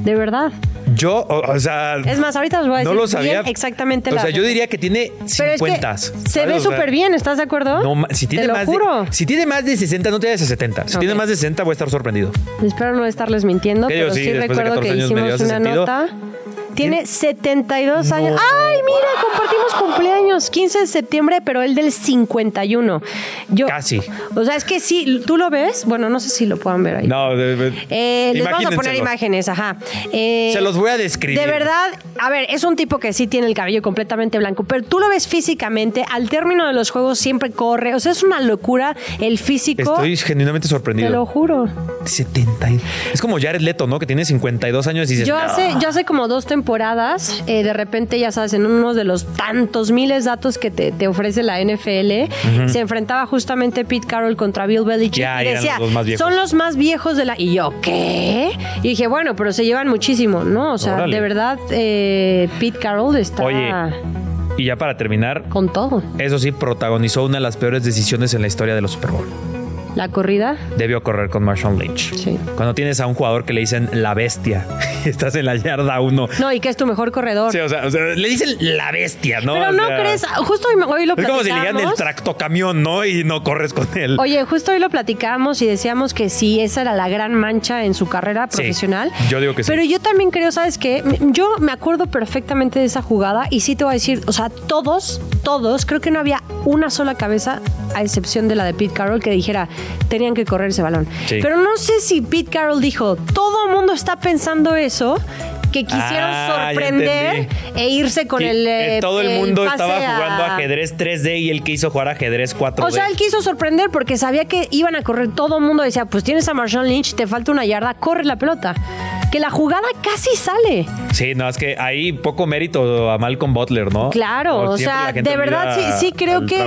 De verdad. Yo, o, o sea. Es más, ahorita os voy a no decir lo sabía. bien exactamente O la sea, yo diría que tiene Pero es 50. que se ve súper bien, ¿estás de acuerdo? No, si tiene te lo más juro. De, si tiene más de 60, no te vayas a 70. Si Ok. tiene más de 60, voy a estar sorprendido. Espero no estarles mintiendo, pero Sí, sí, recuerdo 14 que hicimos ese una sentido. nota. Tiene 72 No. años. ¡Ay, mira! Compartimos cumpleaños. 15 de septiembre, pero él del 51. Yo, Casi. O sea, es que sí, ¿tú lo ves? Bueno, no sé si lo puedan ver ahí. No, de- de- Eh, les vamos a poner imágenes, ajá. Eh, Se los voy a describir. De verdad, a ver, es un tipo que sí tiene el cabello completamente blanco, pero tú lo ves físicamente, al término de los juegos siempre corre, o sea, es una locura el físico. Estoy genuinamente te sorprendido. lo juro. 70. y- Es como Jared Leto, ¿no? Que tiene 52 años y dices. Yo "No". hace, yo hace como dos temporadas, eh, de repente, ya sabes, en uno de los tantos miles datos que te, te ofrece la NFL, se enfrentaba justamente Pete Carroll contra Bill Belichick Ya, y decía, los más viejos. son los más viejos de la... Y yo, ¿qué? Y dije, bueno, pero se llevan muchísimo, ¿no? O sea, Órale. de verdad, eh, Pete Carroll está Oye, y ya para terminar, con todo. eso sí, protagonizó una de las peores decisiones en la historia de los Super Bowl. La corrida. debió correr con Marshall Lynch. Sí. Cuando tienes a un jugador que le dicen la bestia y estás en la yarda uno. No, y que es tu mejor corredor. Sí, o sea, o sea, le dicen la bestia, ¿no? Pero O no sea, crees, justo hoy, hoy lo Es como si le digan el platicamos. tractocamión, ¿no? Y no corres con él. Oye, justo hoy lo platicamos y decíamos que sí, esa era la gran mancha en su carrera Sí, profesional. yo digo que sí. Pero yo también creo, ¿sabes qué? Yo me acuerdo perfectamente de esa jugada y sí te voy a decir, o sea, todos, todos, creo que no había una sola cabeza, a excepción de la de Pete Carroll, que dijera, tenían que correr ese balón. Sí. Pero no sé si Pete Carroll dijo, todo el mundo está pensando eso. Que quisieron Ah, sorprender e irse con Sí, el. eh, todo el el mundo estaba a- jugando ajedrez 3D y él quiso jugar ajedrez 4D. o sea, él quiso sorprender porque sabía que iban a correr. Todo el mundo decía, pues tienes a Marshawn Lynch, te falta una yarda, corre la pelota. Que la jugada casi sale. Sí, no, es que ahí poco mérito a Malcolm Butler, ¿no? Claro, o sea, de verdad sí, creo que,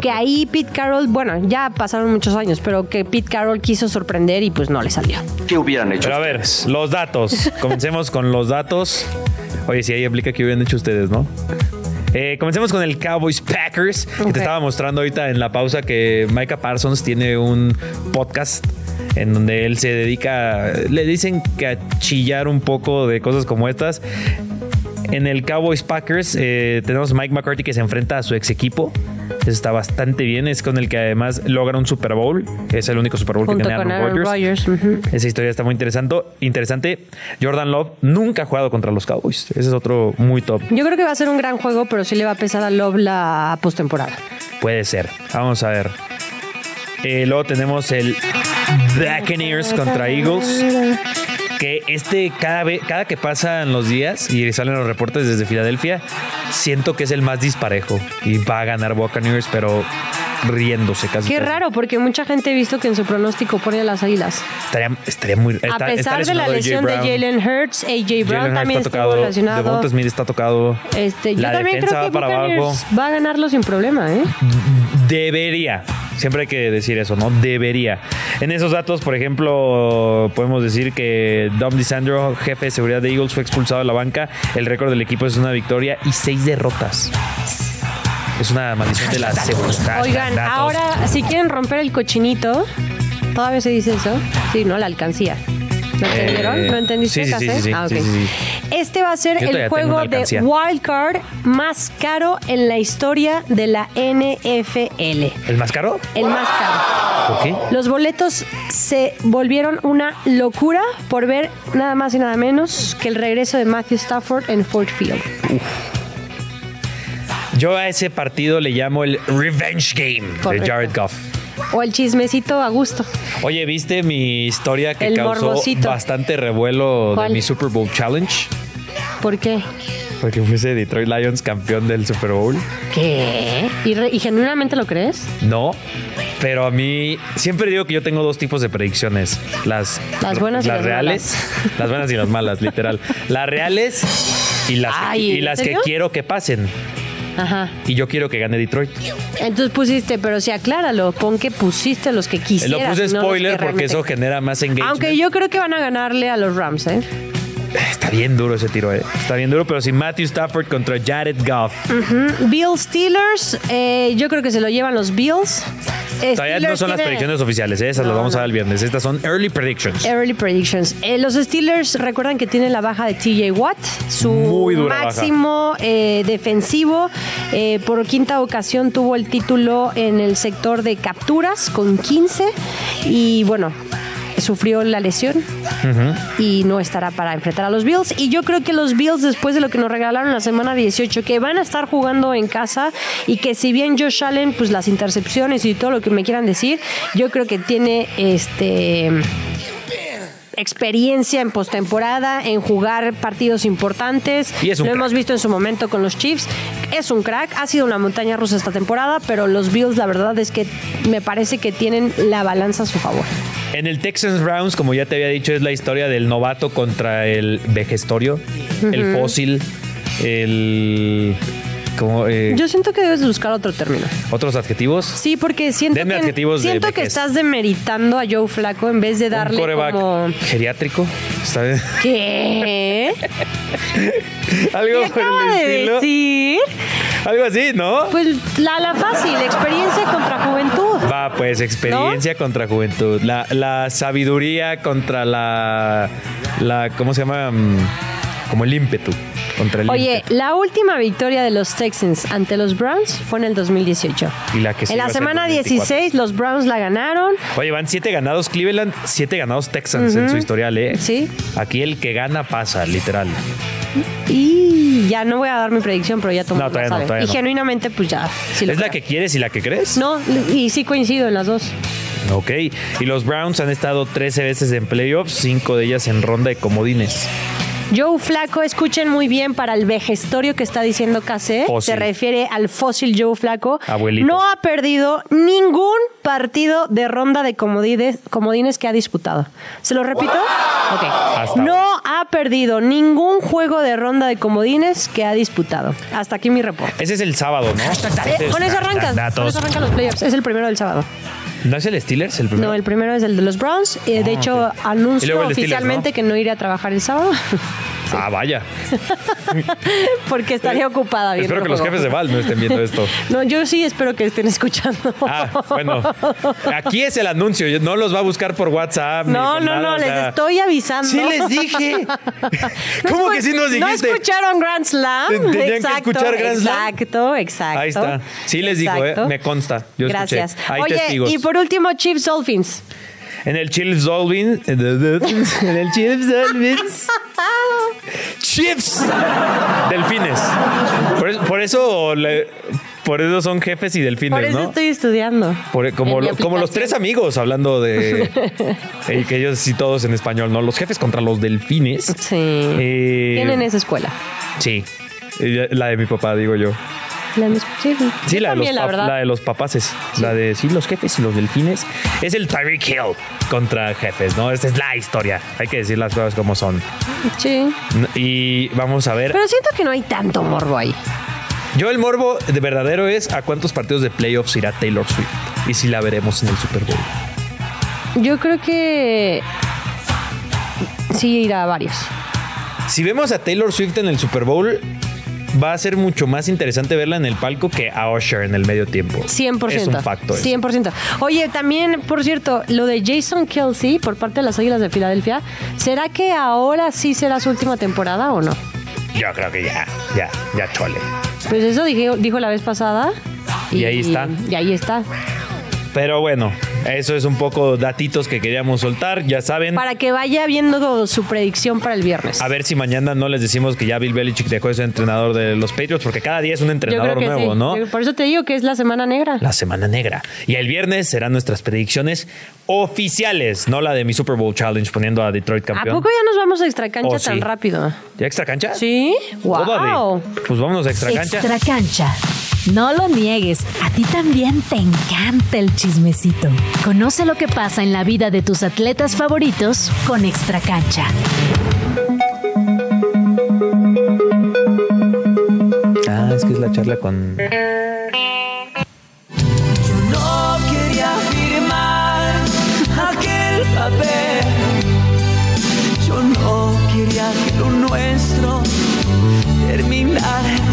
que, ahí Pete Carroll, bueno, ya pasaron muchos años, pero que Pete Carroll quiso sorprender y pues no le salió. ¿Qué hubieran hecho Pero a ver, los datos. Comencemos con los datos. Oye, si ahí aplica que hubieran hecho ustedes, ¿no? Eh, comencemos con el Cowboys Packers, que te estaba mostrando ahorita en la pausa que Micah Parsons tiene un podcast en donde él se dedica, le dicen que a chillar un poco de cosas como estas. En el Cowboys Packers eh, tenemos Mike McCarthy que se enfrenta a su ex equipo. Eso está bastante bien. Es con el que además logra un Super Bowl. Es el único Super Bowl que tiene Aaron Aaron Rodgers. Rodgers. ujú. Esa historia está muy interesante. interesante. Jordan Love nunca ha jugado contra los Cowboys. Ese es otro muy top. Yo creo que va a ser un gran juego, pero sí le va a pesar a Love la postemporada. Puede ser. Vamos a ver. Eh, luego tenemos el Buccaneers contra Eagles. Que este, cada, vez, cada que pasan los días y salen los reportes desde Filadelfia, siento que es el más disparejo. Y va a ganar Buccaneers, pero riéndose casi. Qué casi. raro, porque mucha gente ha visto que en su pronóstico pone a las águilas. Estaría, estaría muy. A está- pesar de la lesión de. Jalen Hurts, AJ Brown también está tocado. Devonta Smith está tocado. Este, yo la también defensa creo que va para abajo. Va a ganarlo sin problema, ¿eh? Debería. Siempre hay que decir eso, ¿no? Debería. En esos datos, por ejemplo, podemos decir que Dom DeSandro, jefe de seguridad de Eagles, fue expulsado de la banca. El récord del equipo es una victoria y seis derrotas. Es una maldición de la seguridad. Oigan, Datos. ahora, si quieren romper el cochinito, ¿todavía se dice eso? Sí, ¿no? La alcancía. ¿Lo entendieron? ¿Lo entendiste, Eh, sí, sí, sí, Ah, sí, sí. Este va a ser el juego de wild card más caro en la historia de la NFL. ¿El más caro? El más caro. ¿Por qué? Los boletos se volvieron una locura por ver nada más y nada menos que el regreso de Matthew Stafford en Ford Field. Yo a ese partido le llamo el Revenge Game Correcto. de Jared Goff. O el chismecito a gusto. Oye, ¿viste mi historia que El causó morbosito. bastante revuelo ¿Cuál? de mi Super Bowl Challenge? ¿Por qué? Porque fuese Detroit Lions campeón del Super Bowl. ¿Qué? ¿Y, re- y genuinamente lo crees? No, pero a mí siempre digo que yo tengo dos tipos de predicciones. Las, Las buenas y las reales. Las buenas y las malas, literal. Las reales y las, que- y ¿en las que quiero que pasen. Ajá. Y yo quiero que gane Detroit. Entonces pusiste, pero sí acláralo, pon que pusiste los que Lo quisieras. puse no los spoiler que porque eso genera más engagement. Aunque yo creo que van a ganarle a los Rams, ¿eh? Está bien duro ese tiro, eh. Está bien duro, pero si Matthew Stafford contra Jared Goff. Bills Steelers, eh, yo creo que se lo llevan los Bills. Todavía no son las predicciones oficiales, eh. esas No, las vamos a dar el viernes. Estas son early predictions. Early predictions. Eh, los Steelers recuerdan que tienen la baja de TJ Watt, su máximo eh, defensivo. Eh, por quinta ocasión tuvo el título en el sector de capturas con 15 y bueno. Sufrió la lesión y no estará para enfrentar a los Bills. Y yo creo que los Bills, después de lo que nos regalaron la semana 18, que van a estar jugando en casa y que si bien Josh Allen, pues las intercepciones y todo lo que me quieran decir, yo creo que tiene este experiencia en postemporada, en jugar partidos importantes. Y es un Lo crack. hemos visto en su momento con los Chiefs. Es un crack, ha sido una montaña rusa esta temporada, pero los Bills la verdad es que me parece que tienen la balanza a su favor. En el Texans Browns, como ya te había dicho, es la historia del novato contra el vejestorio, el fósil, el. Como, eh, Yo siento que debes buscar otro término. otros adjetivos. Sí, porque siento Denme que, adjetivos de siento que estás demeritando a Joe Flaco en vez de Un darle coreback como... geriátrico. ¿Qué? Algo ¿Qué por el de estilo. decir? Algo así, ¿no? Pues la, la fácil, experiencia contra juventud. Va, pues experiencia contra juventud. La, la sabiduría contra la, la. ¿Cómo se llama? Mm, Como el ímpetu. Contra el Oye, la última victoria de los Texans ante los Browns fue en el 2018. Y la que en la semana 2024. 16 los Browns la ganaron. Oye, van siete ganados Cleveland, siete ganados Texans en su historial, ¿eh? Sí. Aquí el que gana pasa, literal. Y ya no voy a dar mi predicción, pero ya todo No, todavía no, sabe. todavía y no. genuinamente, pues ya. sí lo ¿Es la que quieres y la que crees? No, y sí coincido en las dos. Ok. Y los Browns han estado 13 veces en playoffs, cinco de ellas en ronda de comodines. Joe Flaco, escuchen muy bien para el vejestorio que está diciendo Case. Se refiere al fósil Joe Flaco. Abuelito. No ha perdido ningún partido de ronda de comodines, comodines que ha disputado. ¿Se lo repito? Ok. Hasta No ha perdido ningún juego de ronda de comodines que ha disputado. Hasta aquí mi reporte. Ese es el sábado, ¿no? Eh, con eso. Con eso arrancan los playoffs. Es el primero del sábado. ¿No es el Steelers el primero? No, el primero es el de los Browns. Eh, de hecho, luego el Steelers, oficialmente ¿no? que no iré a trabajar el sábado Ah, vaya. porque estaré ocupada viendo Espero que los jefes de Val no estén viendo esto. No, yo sí espero que estén escuchando. Ah, bueno. Aquí es el anuncio. No los va a buscar por WhatsApp. ni No, por no, nada, no, les sea, estoy avisando. Sí les dije. ¿Cómo que sí nos ¿No dijiste? escucharon Grand Slam? Te- tenían que escuchar Grand Slam. Exacto, exacto. Ahí está. Sí les digo, eh, Exacto. me consta. Yo escuché. Gracias. Hay Oye, testigos. y por último, Chiefs Dolphins. En el Chiefs Dolphins. En el Chiefs Dolphins. Chiefs. Delfines. Por, eso- por eso le- por eso son jefes y delfines, Por eso ¿no? estoy estudiando. Por- como, lo- los tres amigos hablando de eh, que ellos sí todos en español, ¿no? Los jefes contra los delfines. Sí. Eh, Tienen esa escuela. Sí. Eh, La de mi papá, digo yo. La mis- sí, la de, los la la de los papaces. La de sí, los jefes y los delfines. Es el Tyreek Hill contra jefes, ¿no? Esta es la historia. Hay que decir las cosas como son. Sí. Y vamos a ver. Pero siento que no hay tanto morbo ahí. Yo el morbo de verdadero es a cuántos partidos de playoffs irá Taylor Swift. Y si la veremos en el Super Bowl. Yo creo que sí irá a varios. Si vemos a Taylor Swift en el Super Bowl, va a ser mucho más interesante verla en el palco que a Usher en el medio tiempo. 100%. Es un facto. eso. 100%. Oye, también, por cierto, lo de Jason Kelsey por parte de las Águilas de Filadelfia, ¿será que ahora sí será su última temporada o no? Yo creo que ya, ya, ya chole. Pues eso dijo, dijo la vez pasada. Y ahí está. Y ahí está. Pero bueno, eso es un poco datitos que queríamos soltar. Ya saben. Para que vaya viendo su predicción para el viernes. A ver si mañana no les decimos que ya Bill Belichick dejó de ser entrenador de los Patriots, porque cada día es un entrenador nuevo, sí. ¿no? Por eso te digo que es la semana negra. La semana negra. Y el viernes serán nuestras predicciones oficiales, no la de mi Super Bowl Challenge poniendo a Detroit ¿A campeón. poco ya nos vamos a extra cancha Oh, tan sí. rápido? ¿Ya extra cancha? ¿Sí? ¡Wow! Pues vámonos a extra cancha. Extra cancha. No lo niegues, a ti también te encanta el chismecito. Conoce lo que pasa en la vida de tus atletas favoritos con Extra Cancha. Ah, es que es la charla con. No quería firmar aquel papel. Yo no quería que lo nuestro terminara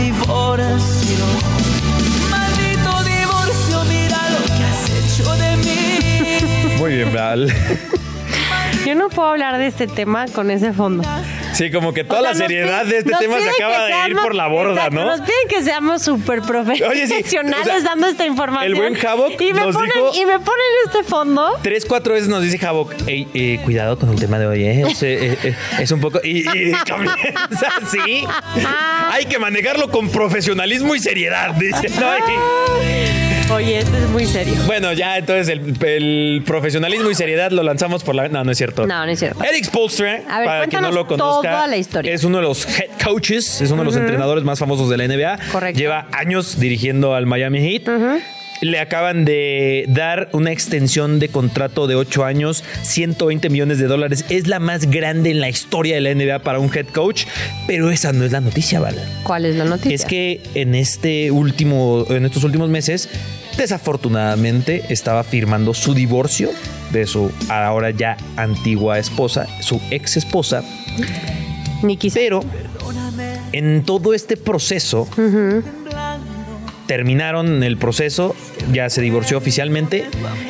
Yo no puedo hablar de este tema con ese fondo. Sí, como que toda O sea, la seriedad piden- de este tema se acaba de ir por la borda, Exacto, ¿no? Nos piden que seamos súper profesionales Oye, sí, o sea, dando esta información. el buen Havoc y me nos ponen, dijo- Y me ponen este fondo. Tres, cuatro veces nos dice Havok, "Ey, eh, cuidado con el tema de hoy, ¿eh? Es, eh, eh, es un poco... Y, y comienza así. Hay que manejarlo con profesionalismo y seriedad, dice. ¿no? Y- Oye, esto es muy serio. bueno, ya entonces el, el profesionalismo y seriedad lo lanzamos por la... No, no es cierto. No, no es cierto. Eric Spolstra, A ver, para quien no lo conozca, toda la historia. es uno de los head coaches, es uno de los entrenadores más famosos de la NBA. Correcto. Lleva años dirigiendo al Miami Heat. Le acaban de dar una extensión de contrato de 8 años, 120 millones de dólares. Es la más grande en la historia de la NBA para un head coach, pero esa no es la noticia, ¿vale? ¿Cuál es la noticia? Es que en este último, en estos últimos meses, desafortunadamente estaba firmando su divorcio de su ahora ya antigua esposa, su ex esposa, Ni quise. pero en todo este proceso terminaron el proceso, ya se divorció oficialmente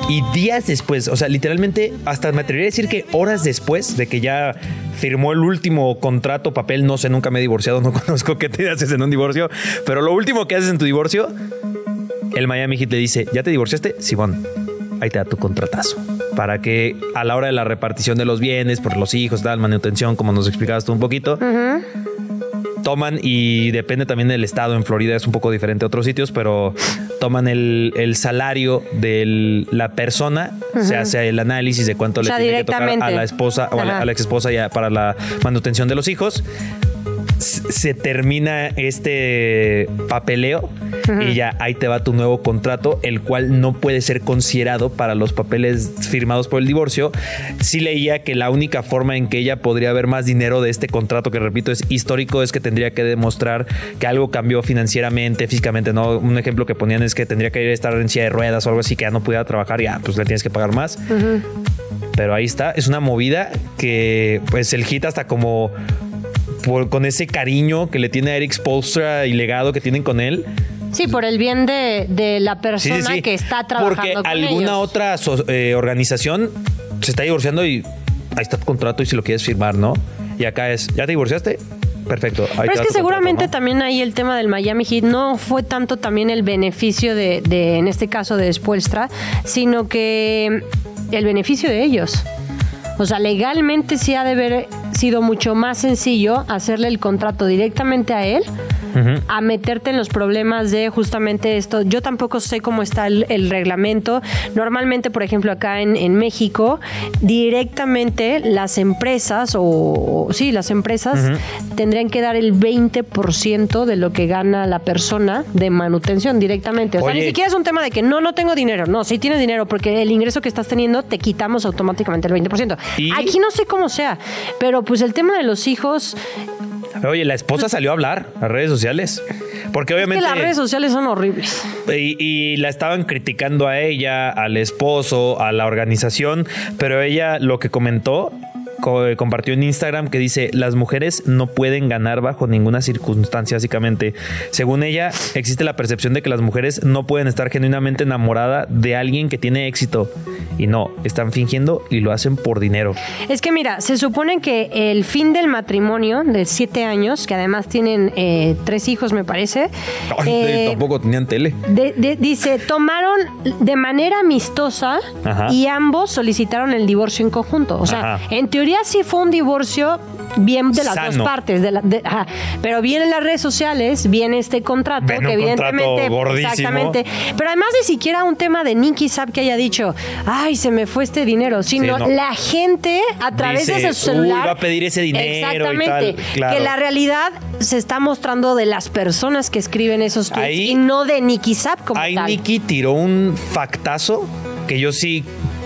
y días después, o sea, literalmente hasta me atrevería a decir que horas después de que ya firmó el último contrato, papel, no sé, nunca me he divorciado, no conozco qué te haces en un divorcio, pero lo último que haces en tu divorcio, el Miami Heat le dice, ¿ya te divorciaste? Simón, ahí te da tu contratazo. Para que a la hora de la repartición de los bienes, por los hijos, tal, manutención, como nos explicabas tú un poquito, toman y depende también del estado. En Florida es un poco diferente a otros sitios, pero toman el, el salario de la persona, se hace el análisis de cuánto O sea, le tiene que tocar a la esposa o a la, Ajá. a la ex esposa ya para la manutención de los hijos. Se termina este papeleo y ya ahí te va tu nuevo contrato, el cual no puede ser considerado para los papeles firmados por el divorcio. Sí leía que la única forma en que ella podría ver más dinero de este contrato, que repito es histórico, es que tendría que demostrar que algo cambió financieramente, físicamente. No, un ejemplo que ponían es que tendría que ir a estar en silla de ruedas o algo así que ya no pudiera trabajar, ya pues le tienes que pagar más. Pero ahí está, es una movida que pues el hit hasta como por- con ese cariño que le tiene a Eric Spolstra y legado que tienen con él. Sí, por el bien de, de la persona sí, sí. que está trabajando Porque con alguna ellos. otra so- eh, organización se está divorciando y ahí está tu contrato y si lo quieres firmar, ¿no? Y acá es, ¿ya te divorciaste? Perfecto. ahí Pero es que seguramente contrato, ¿no? también ahí el tema del Miami Heat no fue tanto también el beneficio de, de, en este caso, de Spoelstra, sino que el beneficio de ellos. O sea, legalmente sí ha de haber sido mucho más sencillo hacerle el contrato directamente a él a meterte en los problemas de justamente esto. Yo tampoco sé cómo está el, el reglamento. Normalmente, por ejemplo, acá en, en México, directamente las empresas, o o- sí, las empresas tendrían que dar el 20% de lo que gana la persona de manutención directamente. O sea, Oye. ni siquiera es un tema de que no, no tengo dinero. No, sí tienes dinero porque el ingreso que estás teniendo te quitamos automáticamente el 20%. Y- Aquí no sé cómo sea, pero pues el tema de los hijos, Oye, la esposa salió a hablar a redes sociales. Porque es obviamente. que las redes sociales son horribles. Y, y la estaban criticando a ella, al esposo, a la organización, pero ella lo que comentó, co- compartió en Instagram que dice, las mujeres no pueden ganar bajo ninguna circunstancia, básicamente. Según ella, existe la percepción de que las mujeres no pueden estar genuinamente enamoradas de alguien que tiene éxito. Y no, están fingiendo y lo hacen por dinero. Es que mira, se supone que el fin del matrimonio de siete años, que además tienen eh, tres hijos, me parece, eh, tampoco tenían tele. de- de- dice, tomaron de manera amistosa Ajá. y ambos solicitaron el divorcio en conjunto. O sea, Ajá. en teoría sí fue un divorcio bien de las dos partes. De la- de- ajá. Pero vienen las redes sociales, viene este contrato, Ven que contrato evidentemente... Exactamente. Pero además ni siquiera un tema de Nicky Zap que haya dicho, ay, se me fue este dinero, sino no. la gente a través Dice, de su celular... "Uy, va a pedir ese dinero y Exactamente. tal". Claro. Que la realidad se está mostrando de las personas que escriben esos tweets Ahí- y no de Nicky Zap como Ahí tal. Nicky tiró un factazo que yo sí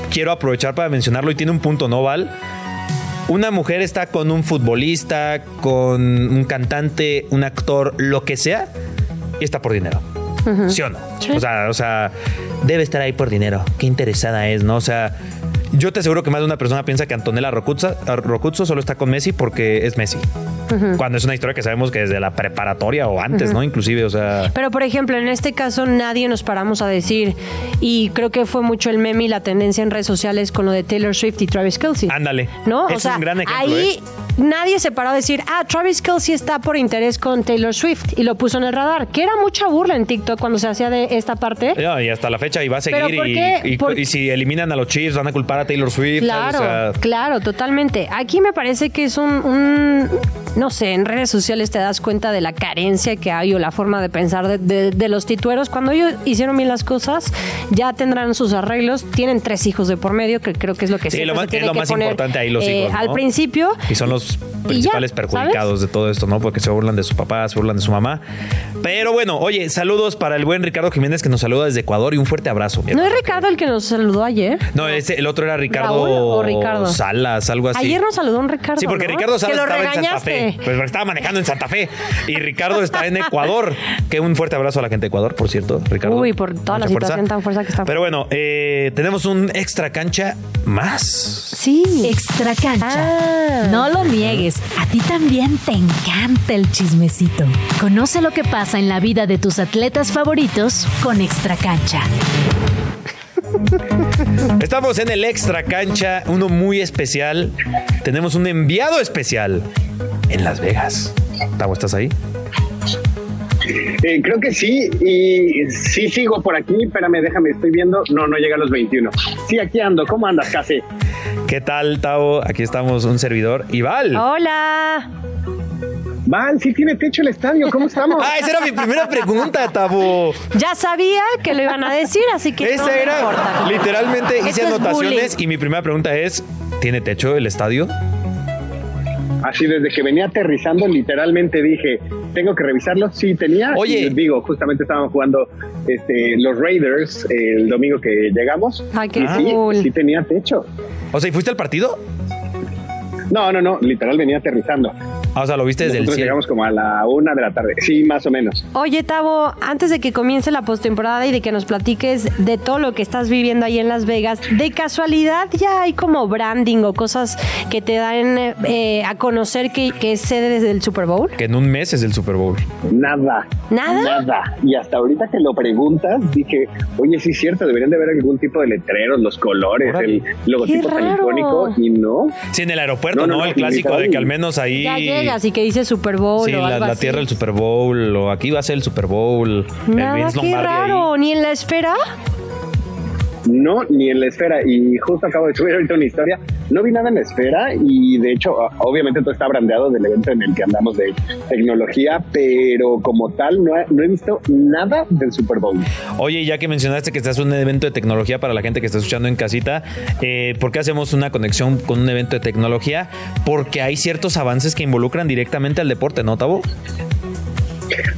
quiero aprovechar para mencionarlo y tiene un punto, ¿no, Val? Una mujer está con un futbolista, con un cantante, un actor, lo que sea, y está por dinero. ¿Sí o no? O, sea, o sea, debe estar ahí por dinero. Qué interesada es, ¿no? O sea, yo te aseguro que más de una persona piensa que Antonella Rocuzzo solo está con Messi porque es Messi. Cuando es una historia que sabemos que desde la preparatoria o antes, ¿no? Inclusive, o sea... Pero, por ejemplo, en este caso nadie nos paramos a decir, y creo que fue mucho el meme y la tendencia en redes sociales con lo de Taylor Swift y Travis Kelsey. Ándale. ¿No? Es o sea, un gran ejemplo, ahí ¿eh? nadie se paró a decir, ah, Travis Kelsey está por interés con Taylor Swift y lo puso en el radar, que era mucha burla en TikTok cuando se hacía de esta parte. Ya, y hasta la fecha y va a seguir. ¿Pero por y, qué? y- Por- y si eliminan a los Chiefs, van a culpar a Taylor Swift. Claro, ¿sabes? O sea, claro, totalmente. Aquí me parece que es un, un- no sé, en redes sociales te das cuenta de la carencia que hay o la forma de pensar de, de- de los titueros. Cuando ellos hicieron bien las cosas, ya tendrán sus arreglos. Tienen tres hijos de por medio, que creo que es lo que Sí, se tiene es lo que más poner, importante ahí, los eh, hijos, ¿no? Al principio. y son los principales ya, perjudicados de todo esto, ¿no? Porque se burlan de su papá, se burlan de su mamá. Pero bueno, oye, saludos para el buen Ricardo Jiménez que nos saluda desde Ecuador y un fuerte abrazo. mi ¿No es. Ricardo el que nos saludó ayer? No, el otro era Ricardo ¿Raúl o Ricardo? Salas, algo así. Ayer nos saludó un Ricardo. Sí, porque ¿no? Ricardo Salas estaba en Santa qué? Pues estaba manejando en Santa Fe y Ricardo está en Ecuador. Que un fuerte abrazo a la gente de Ecuador, por cierto, Ricardo. Uy, por toda la fuerza. situación tan fuerza que está. Pero bueno, eh, tenemos un extra cancha más. sí. Extra cancha. Ah. No lo niegues, a ti también te encanta el chismecito. Conoce lo que pasa en la vida de tus atletas favoritos con Extra cancha. Estamos en el extra cancha, uno muy especial. Tenemos un enviado especial en Las Vegas. Tavo, ¿estás ahí? Eh, creo que sí, y sí sigo por aquí, espérame, déjame, estoy viendo. No, no llega a los 21. Sí, aquí ando. ¿Cómo andas, Casi? ¿Qué tal, Tavo? Aquí estamos, un servidor. Y Val. Hola. Val, sí tiene techo el estadio, ¿cómo estamos? Ah, esa era mi primera pregunta, Tavo. Ya sabía que lo iban a decir, así que no Esa me era, importa. literalmente hice Esto anotaciones y mi primera pregunta es, ¿tiene techo el estadio? Así desde que venía aterrizando, literalmente dije, tengo que revisarlo. Sí, tenía. Oye. Y digo, justamente estaban jugando este, los Raiders el domingo que llegamos. Ay, qué y sí, cool. sí tenía techo. O sea, ¿y fuiste al partido? No, no, no, literal venía aterrizando. Ah, o sea, lo viste desde el Nosotros cielo. llegamos como a la una de la tarde. Sí, más o menos. Oye, Tavo, antes de que comience la postemporada y de que nos platiques de todo lo que estás viviendo ahí en Las Vegas, de casualidad ya hay como branding o cosas que te dan eh, a conocer que, que es sede desde el Super Bowl. Que en un mes es el Super Bowl. Nada. ¿Nada? Nada. Y hasta ahorita que lo preguntas, dije, oye, sí es cierto, deberían de haber algún tipo de letreros, los colores, Órale. el logotipo tan icónico, y no. Sí, en el aeropuerto, No, ¿no? no, no, el clásico de que al menos ahí... Ya llegas y que dice Super Bowl Sí, o la, algo la así. tierra del Super Bowl, o aquí va a ser el Super Bowl. el Nada, Vince qué Lombardi ahí. raro. Ni en la esfera. No, ni en la esfera. Y justo acabo de subir ahorita una historia. No vi nada en esfera y de hecho, obviamente todo está brandeado del evento en el que andamos de tecnología, pero como tal no he, visto nada del Super Bowl. Oye, ya que mencionaste que estás un evento de tecnología para la gente que está escuchando en casita, eh, ¿por qué hacemos una conexión con un evento de tecnología? Porque hay ciertos avances que involucran directamente al deporte, ¿no, Tavo?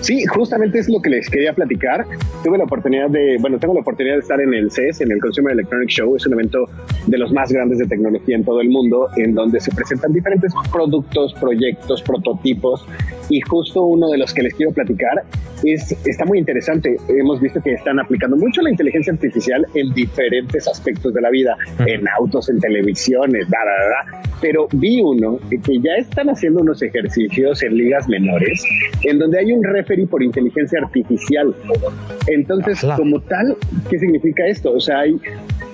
Sí, justamente es lo que les quería platicar. Tuve la oportunidad de, bueno, tengo la oportunidad de estar en el CES, en el Consumer Electronic Show. Es un evento de los más grandes de tecnología en todo el mundo, en donde se presentan diferentes productos, proyectos, prototipos. Y justo uno de los que les quiero platicar es, está muy interesante. Hemos visto que están aplicando mucho la inteligencia artificial en diferentes aspectos de la vida, en autos, en televisiones, da, da, da. Pero vi uno que ya están haciendo unos ejercicios en ligas menores, en donde hay un referee por inteligencia artificial. Entonces, como tal, ¿qué significa esto? O sea, hay,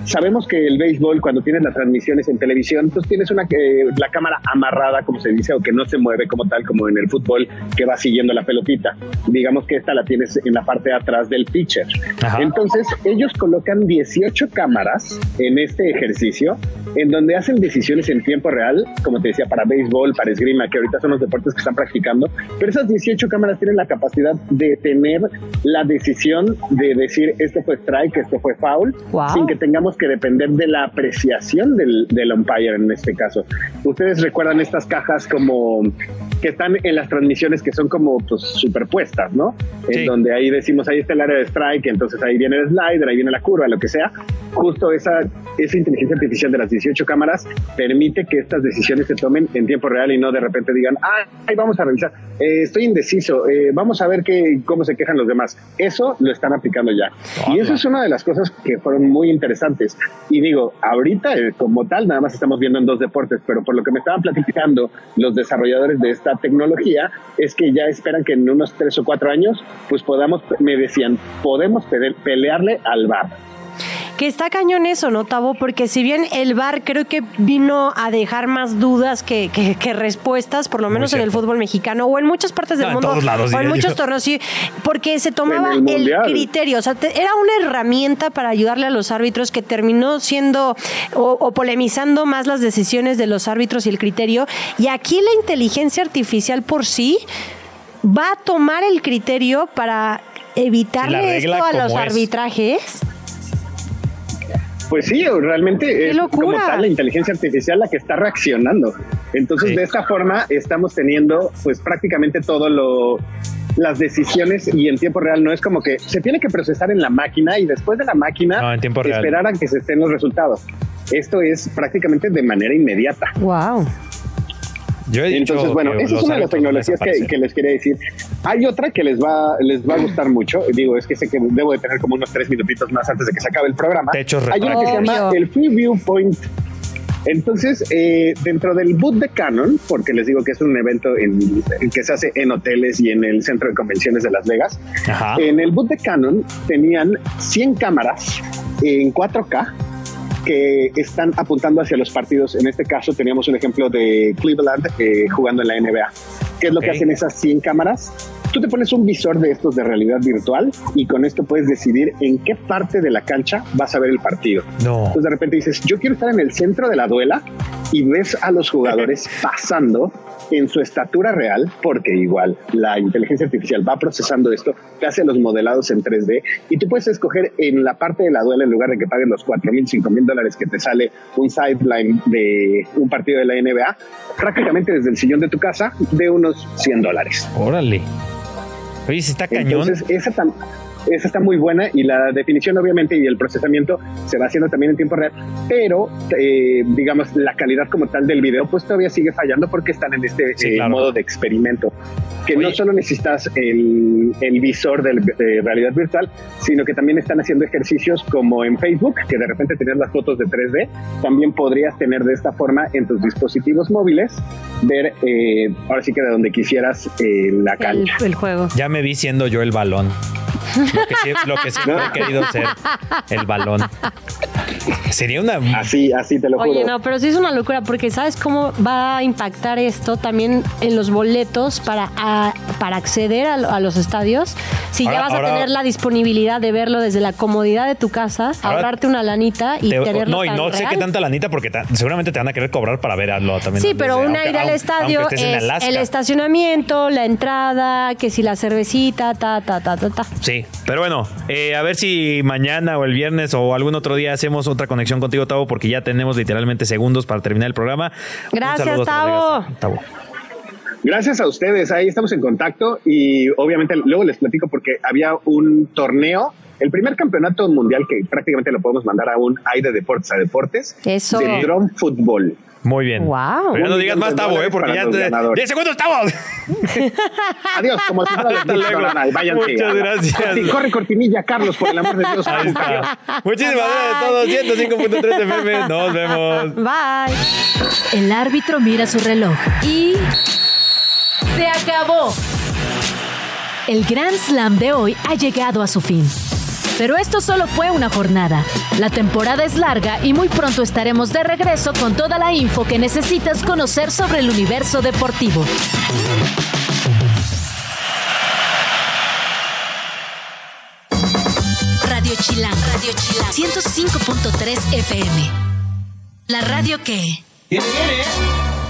sabemos que el béisbol, cuando tienes las transmisiones en televisión, pues tienes una eh, la cámara amarrada, como se dice, o que no se mueve como tal, como en el fútbol, que va siguiendo la pelotita. Digamos que esta la tienes en la parte de atrás del pitcher. Ajá. Entonces, ellos colocan 18 cámaras en este ejercicio, en donde hacen decisiones en tiempo real, como te decía, para béisbol, para esgrima, que ahorita son los deportes que están practicando, pero esas 18 cámaras tienen la capacidad de tener la decisión de decir esto fue strike, esto fue foul, Wow. sin que tengamos que depender de la apreciación del, del umpire en este caso. Ustedes recuerdan estas cajas como que están en las transmisiones que son como pues superpuestas, ¿no? Sí. En donde ahí decimos ahí está el área de strike, entonces ahí viene el slider, ahí viene la curva, lo que sea. Justo esa, esa inteligencia artificial de las 18 cámaras permite que estas decisiones se tomen en tiempo real y no de repente digan, ah, ahí vamos a revisar, Eh, estoy indeciso, eh, vamos a ver qué, cómo se quejan los demás. Eso lo están aplicando ya. Y eso es una de las cosas que fueron muy interesantes. Y digo, ahorita eh, como tal, nada más estamos viendo en dos deportes, pero por lo que me estaban platicando los desarrolladores de esta tecnología, es que ya esperan que en unos tres o cuatro años, pues podamos, me decían, podemos pele- pelearle al bar. Que está cañón eso, ¿no, Tavo? Porque si bien el VAR creo que vino a dejar más dudas que, que- que respuestas, por lo menos en el fútbol mexicano o en muchas partes del No, en mundo, todos lados, o en muchos yo. torneos, sí, porque se tomaba En el criterio, o sea, te- era una herramienta para ayudarle a los árbitros que terminó siendo o, o polemizando más las decisiones de los árbitros y el criterio. Y aquí la inteligencia artificial por sí va a tomar el criterio para evitarle regla esto a los es. arbitrajes. Pues sí, realmente es locura! como tal la inteligencia artificial la que está reaccionando. Entonces, Sí. de esta forma estamos teniendo pues prácticamente todo lo las decisiones y en tiempo real no es como que se tiene que procesar en la máquina y después de la máquina No, en tiempo real. esperar a que se estén los resultados. Esto es prácticamente de manera inmediata. Wow. Yo he dicho Entonces, bueno, esa es una de las tecnologías que, les quería decir. Hay otra que les va, les va a gustar mucho. Digo, es que sé que debo de tener como unos tres minutitos más antes de que se acabe el programa. Techos Hay una que se llama el Free Viewpoint. Entonces, eh, dentro del boot de Canon, porque les digo que es un evento en, en que se hace en hoteles y en el centro de convenciones de Las Vegas, Ajá. en el boot de Canon tenían 100 cámaras en 4K que están apuntando hacia los partidos. En este caso teníamos un ejemplo de Cleveland eh, jugando en la NBA. ¿Qué es lo Ok. que hacen esas 100 cámaras? Tú te pones un visor de estos de realidad virtual y con esto puedes decidir en qué parte de la cancha vas a ver el partido. No. Entonces de repente dices, yo quiero estar en el centro de la duela y ves a los jugadores pasando en su estatura real, porque igual la inteligencia artificial va procesando esto, te hace los modelados en 3D y tú puedes escoger en la parte de la duela, en lugar de que paguen los 4 mil, 5 mil dólares que te sale un sideline de un partido de la NBA, prácticamente desde el sillón de tu casa, de unos 100 dólares. Órale. Oye, si está cañón. Entonces, esa, tam- esa está muy buena y la definición, obviamente, y el procesamiento se va haciendo también en tiempo real, pero, eh, digamos, la calidad como tal del video, pues todavía sigue fallando porque están en este Sí, eh, claro. modo de experimento. Que no Oye. solo necesitas el, el visor del- de realidad virtual, sino que también están haciendo ejercicios como en Facebook, que de repente tenías las fotos de 3D, también podrías tener de esta forma en tus dispositivos móviles, ver eh, ahora sí que de donde quisieras eh, la El, cancha. el juego. Ya me vi siendo yo el balón. Lo que, sie- lo que siempre he querido ser. El balón. Sería una. Así, así te lo juro. Oye, no, pero sí es una locura porque ¿sabes cómo va a impactar esto también en los boletos para, a- para acceder a, a los estadios? Si Ahora- ya vas ahora- a tener la disponibilidad de verlo desde la comodidad de tu casa, Ahora- ahorrarte una lanita y te- tenerlo no, y no sé qué tanta lanita porque ta- seguramente te van a querer cobrar para verlo también. Sí, pero una aunque- ida al aunque- estadio es el estacionamiento, la entrada, que si la cervecita, ta, ta, ta, ta, ta. Sí, pero bueno, eh, a ver si mañana o el viernes o algún otro día hacemos otra conexión contigo, Tavo, porque ya tenemos literalmente segundos para terminar el programa. Gracias, Tavo. Gracias a ustedes, ahí estamos en contacto y obviamente luego les platico porque había un torneo, el primer campeonato mundial que prácticamente lo podemos mandar a un hay de deportes a deportes, Eso. de drone fútbol. Muy bien. Wow. Pero ya no digas más Tavo, ¿eh? Porque ya los te... ganadores. ¡10 segundos, Tavo! Adiós, como si fuera luego. Váyanse. Muchas gracias. Corre cortinilla, Carlos, por el amor de Dios. Ahí está. Muchísimas gracias a todos. 105.3 FM. Nos vemos. Bye. El árbitro mira su reloj y... ¡Se acabó! El Grand Slam de hoy ha llegado a su fin. Pero esto solo fue una jornada. La temporada es larga y muy pronto estaremos de regreso con toda la info que necesitas conocer sobre el universo deportivo. Radio Chilán, Radio Chilán, 105.3 FM. La radio que... Viene, viene.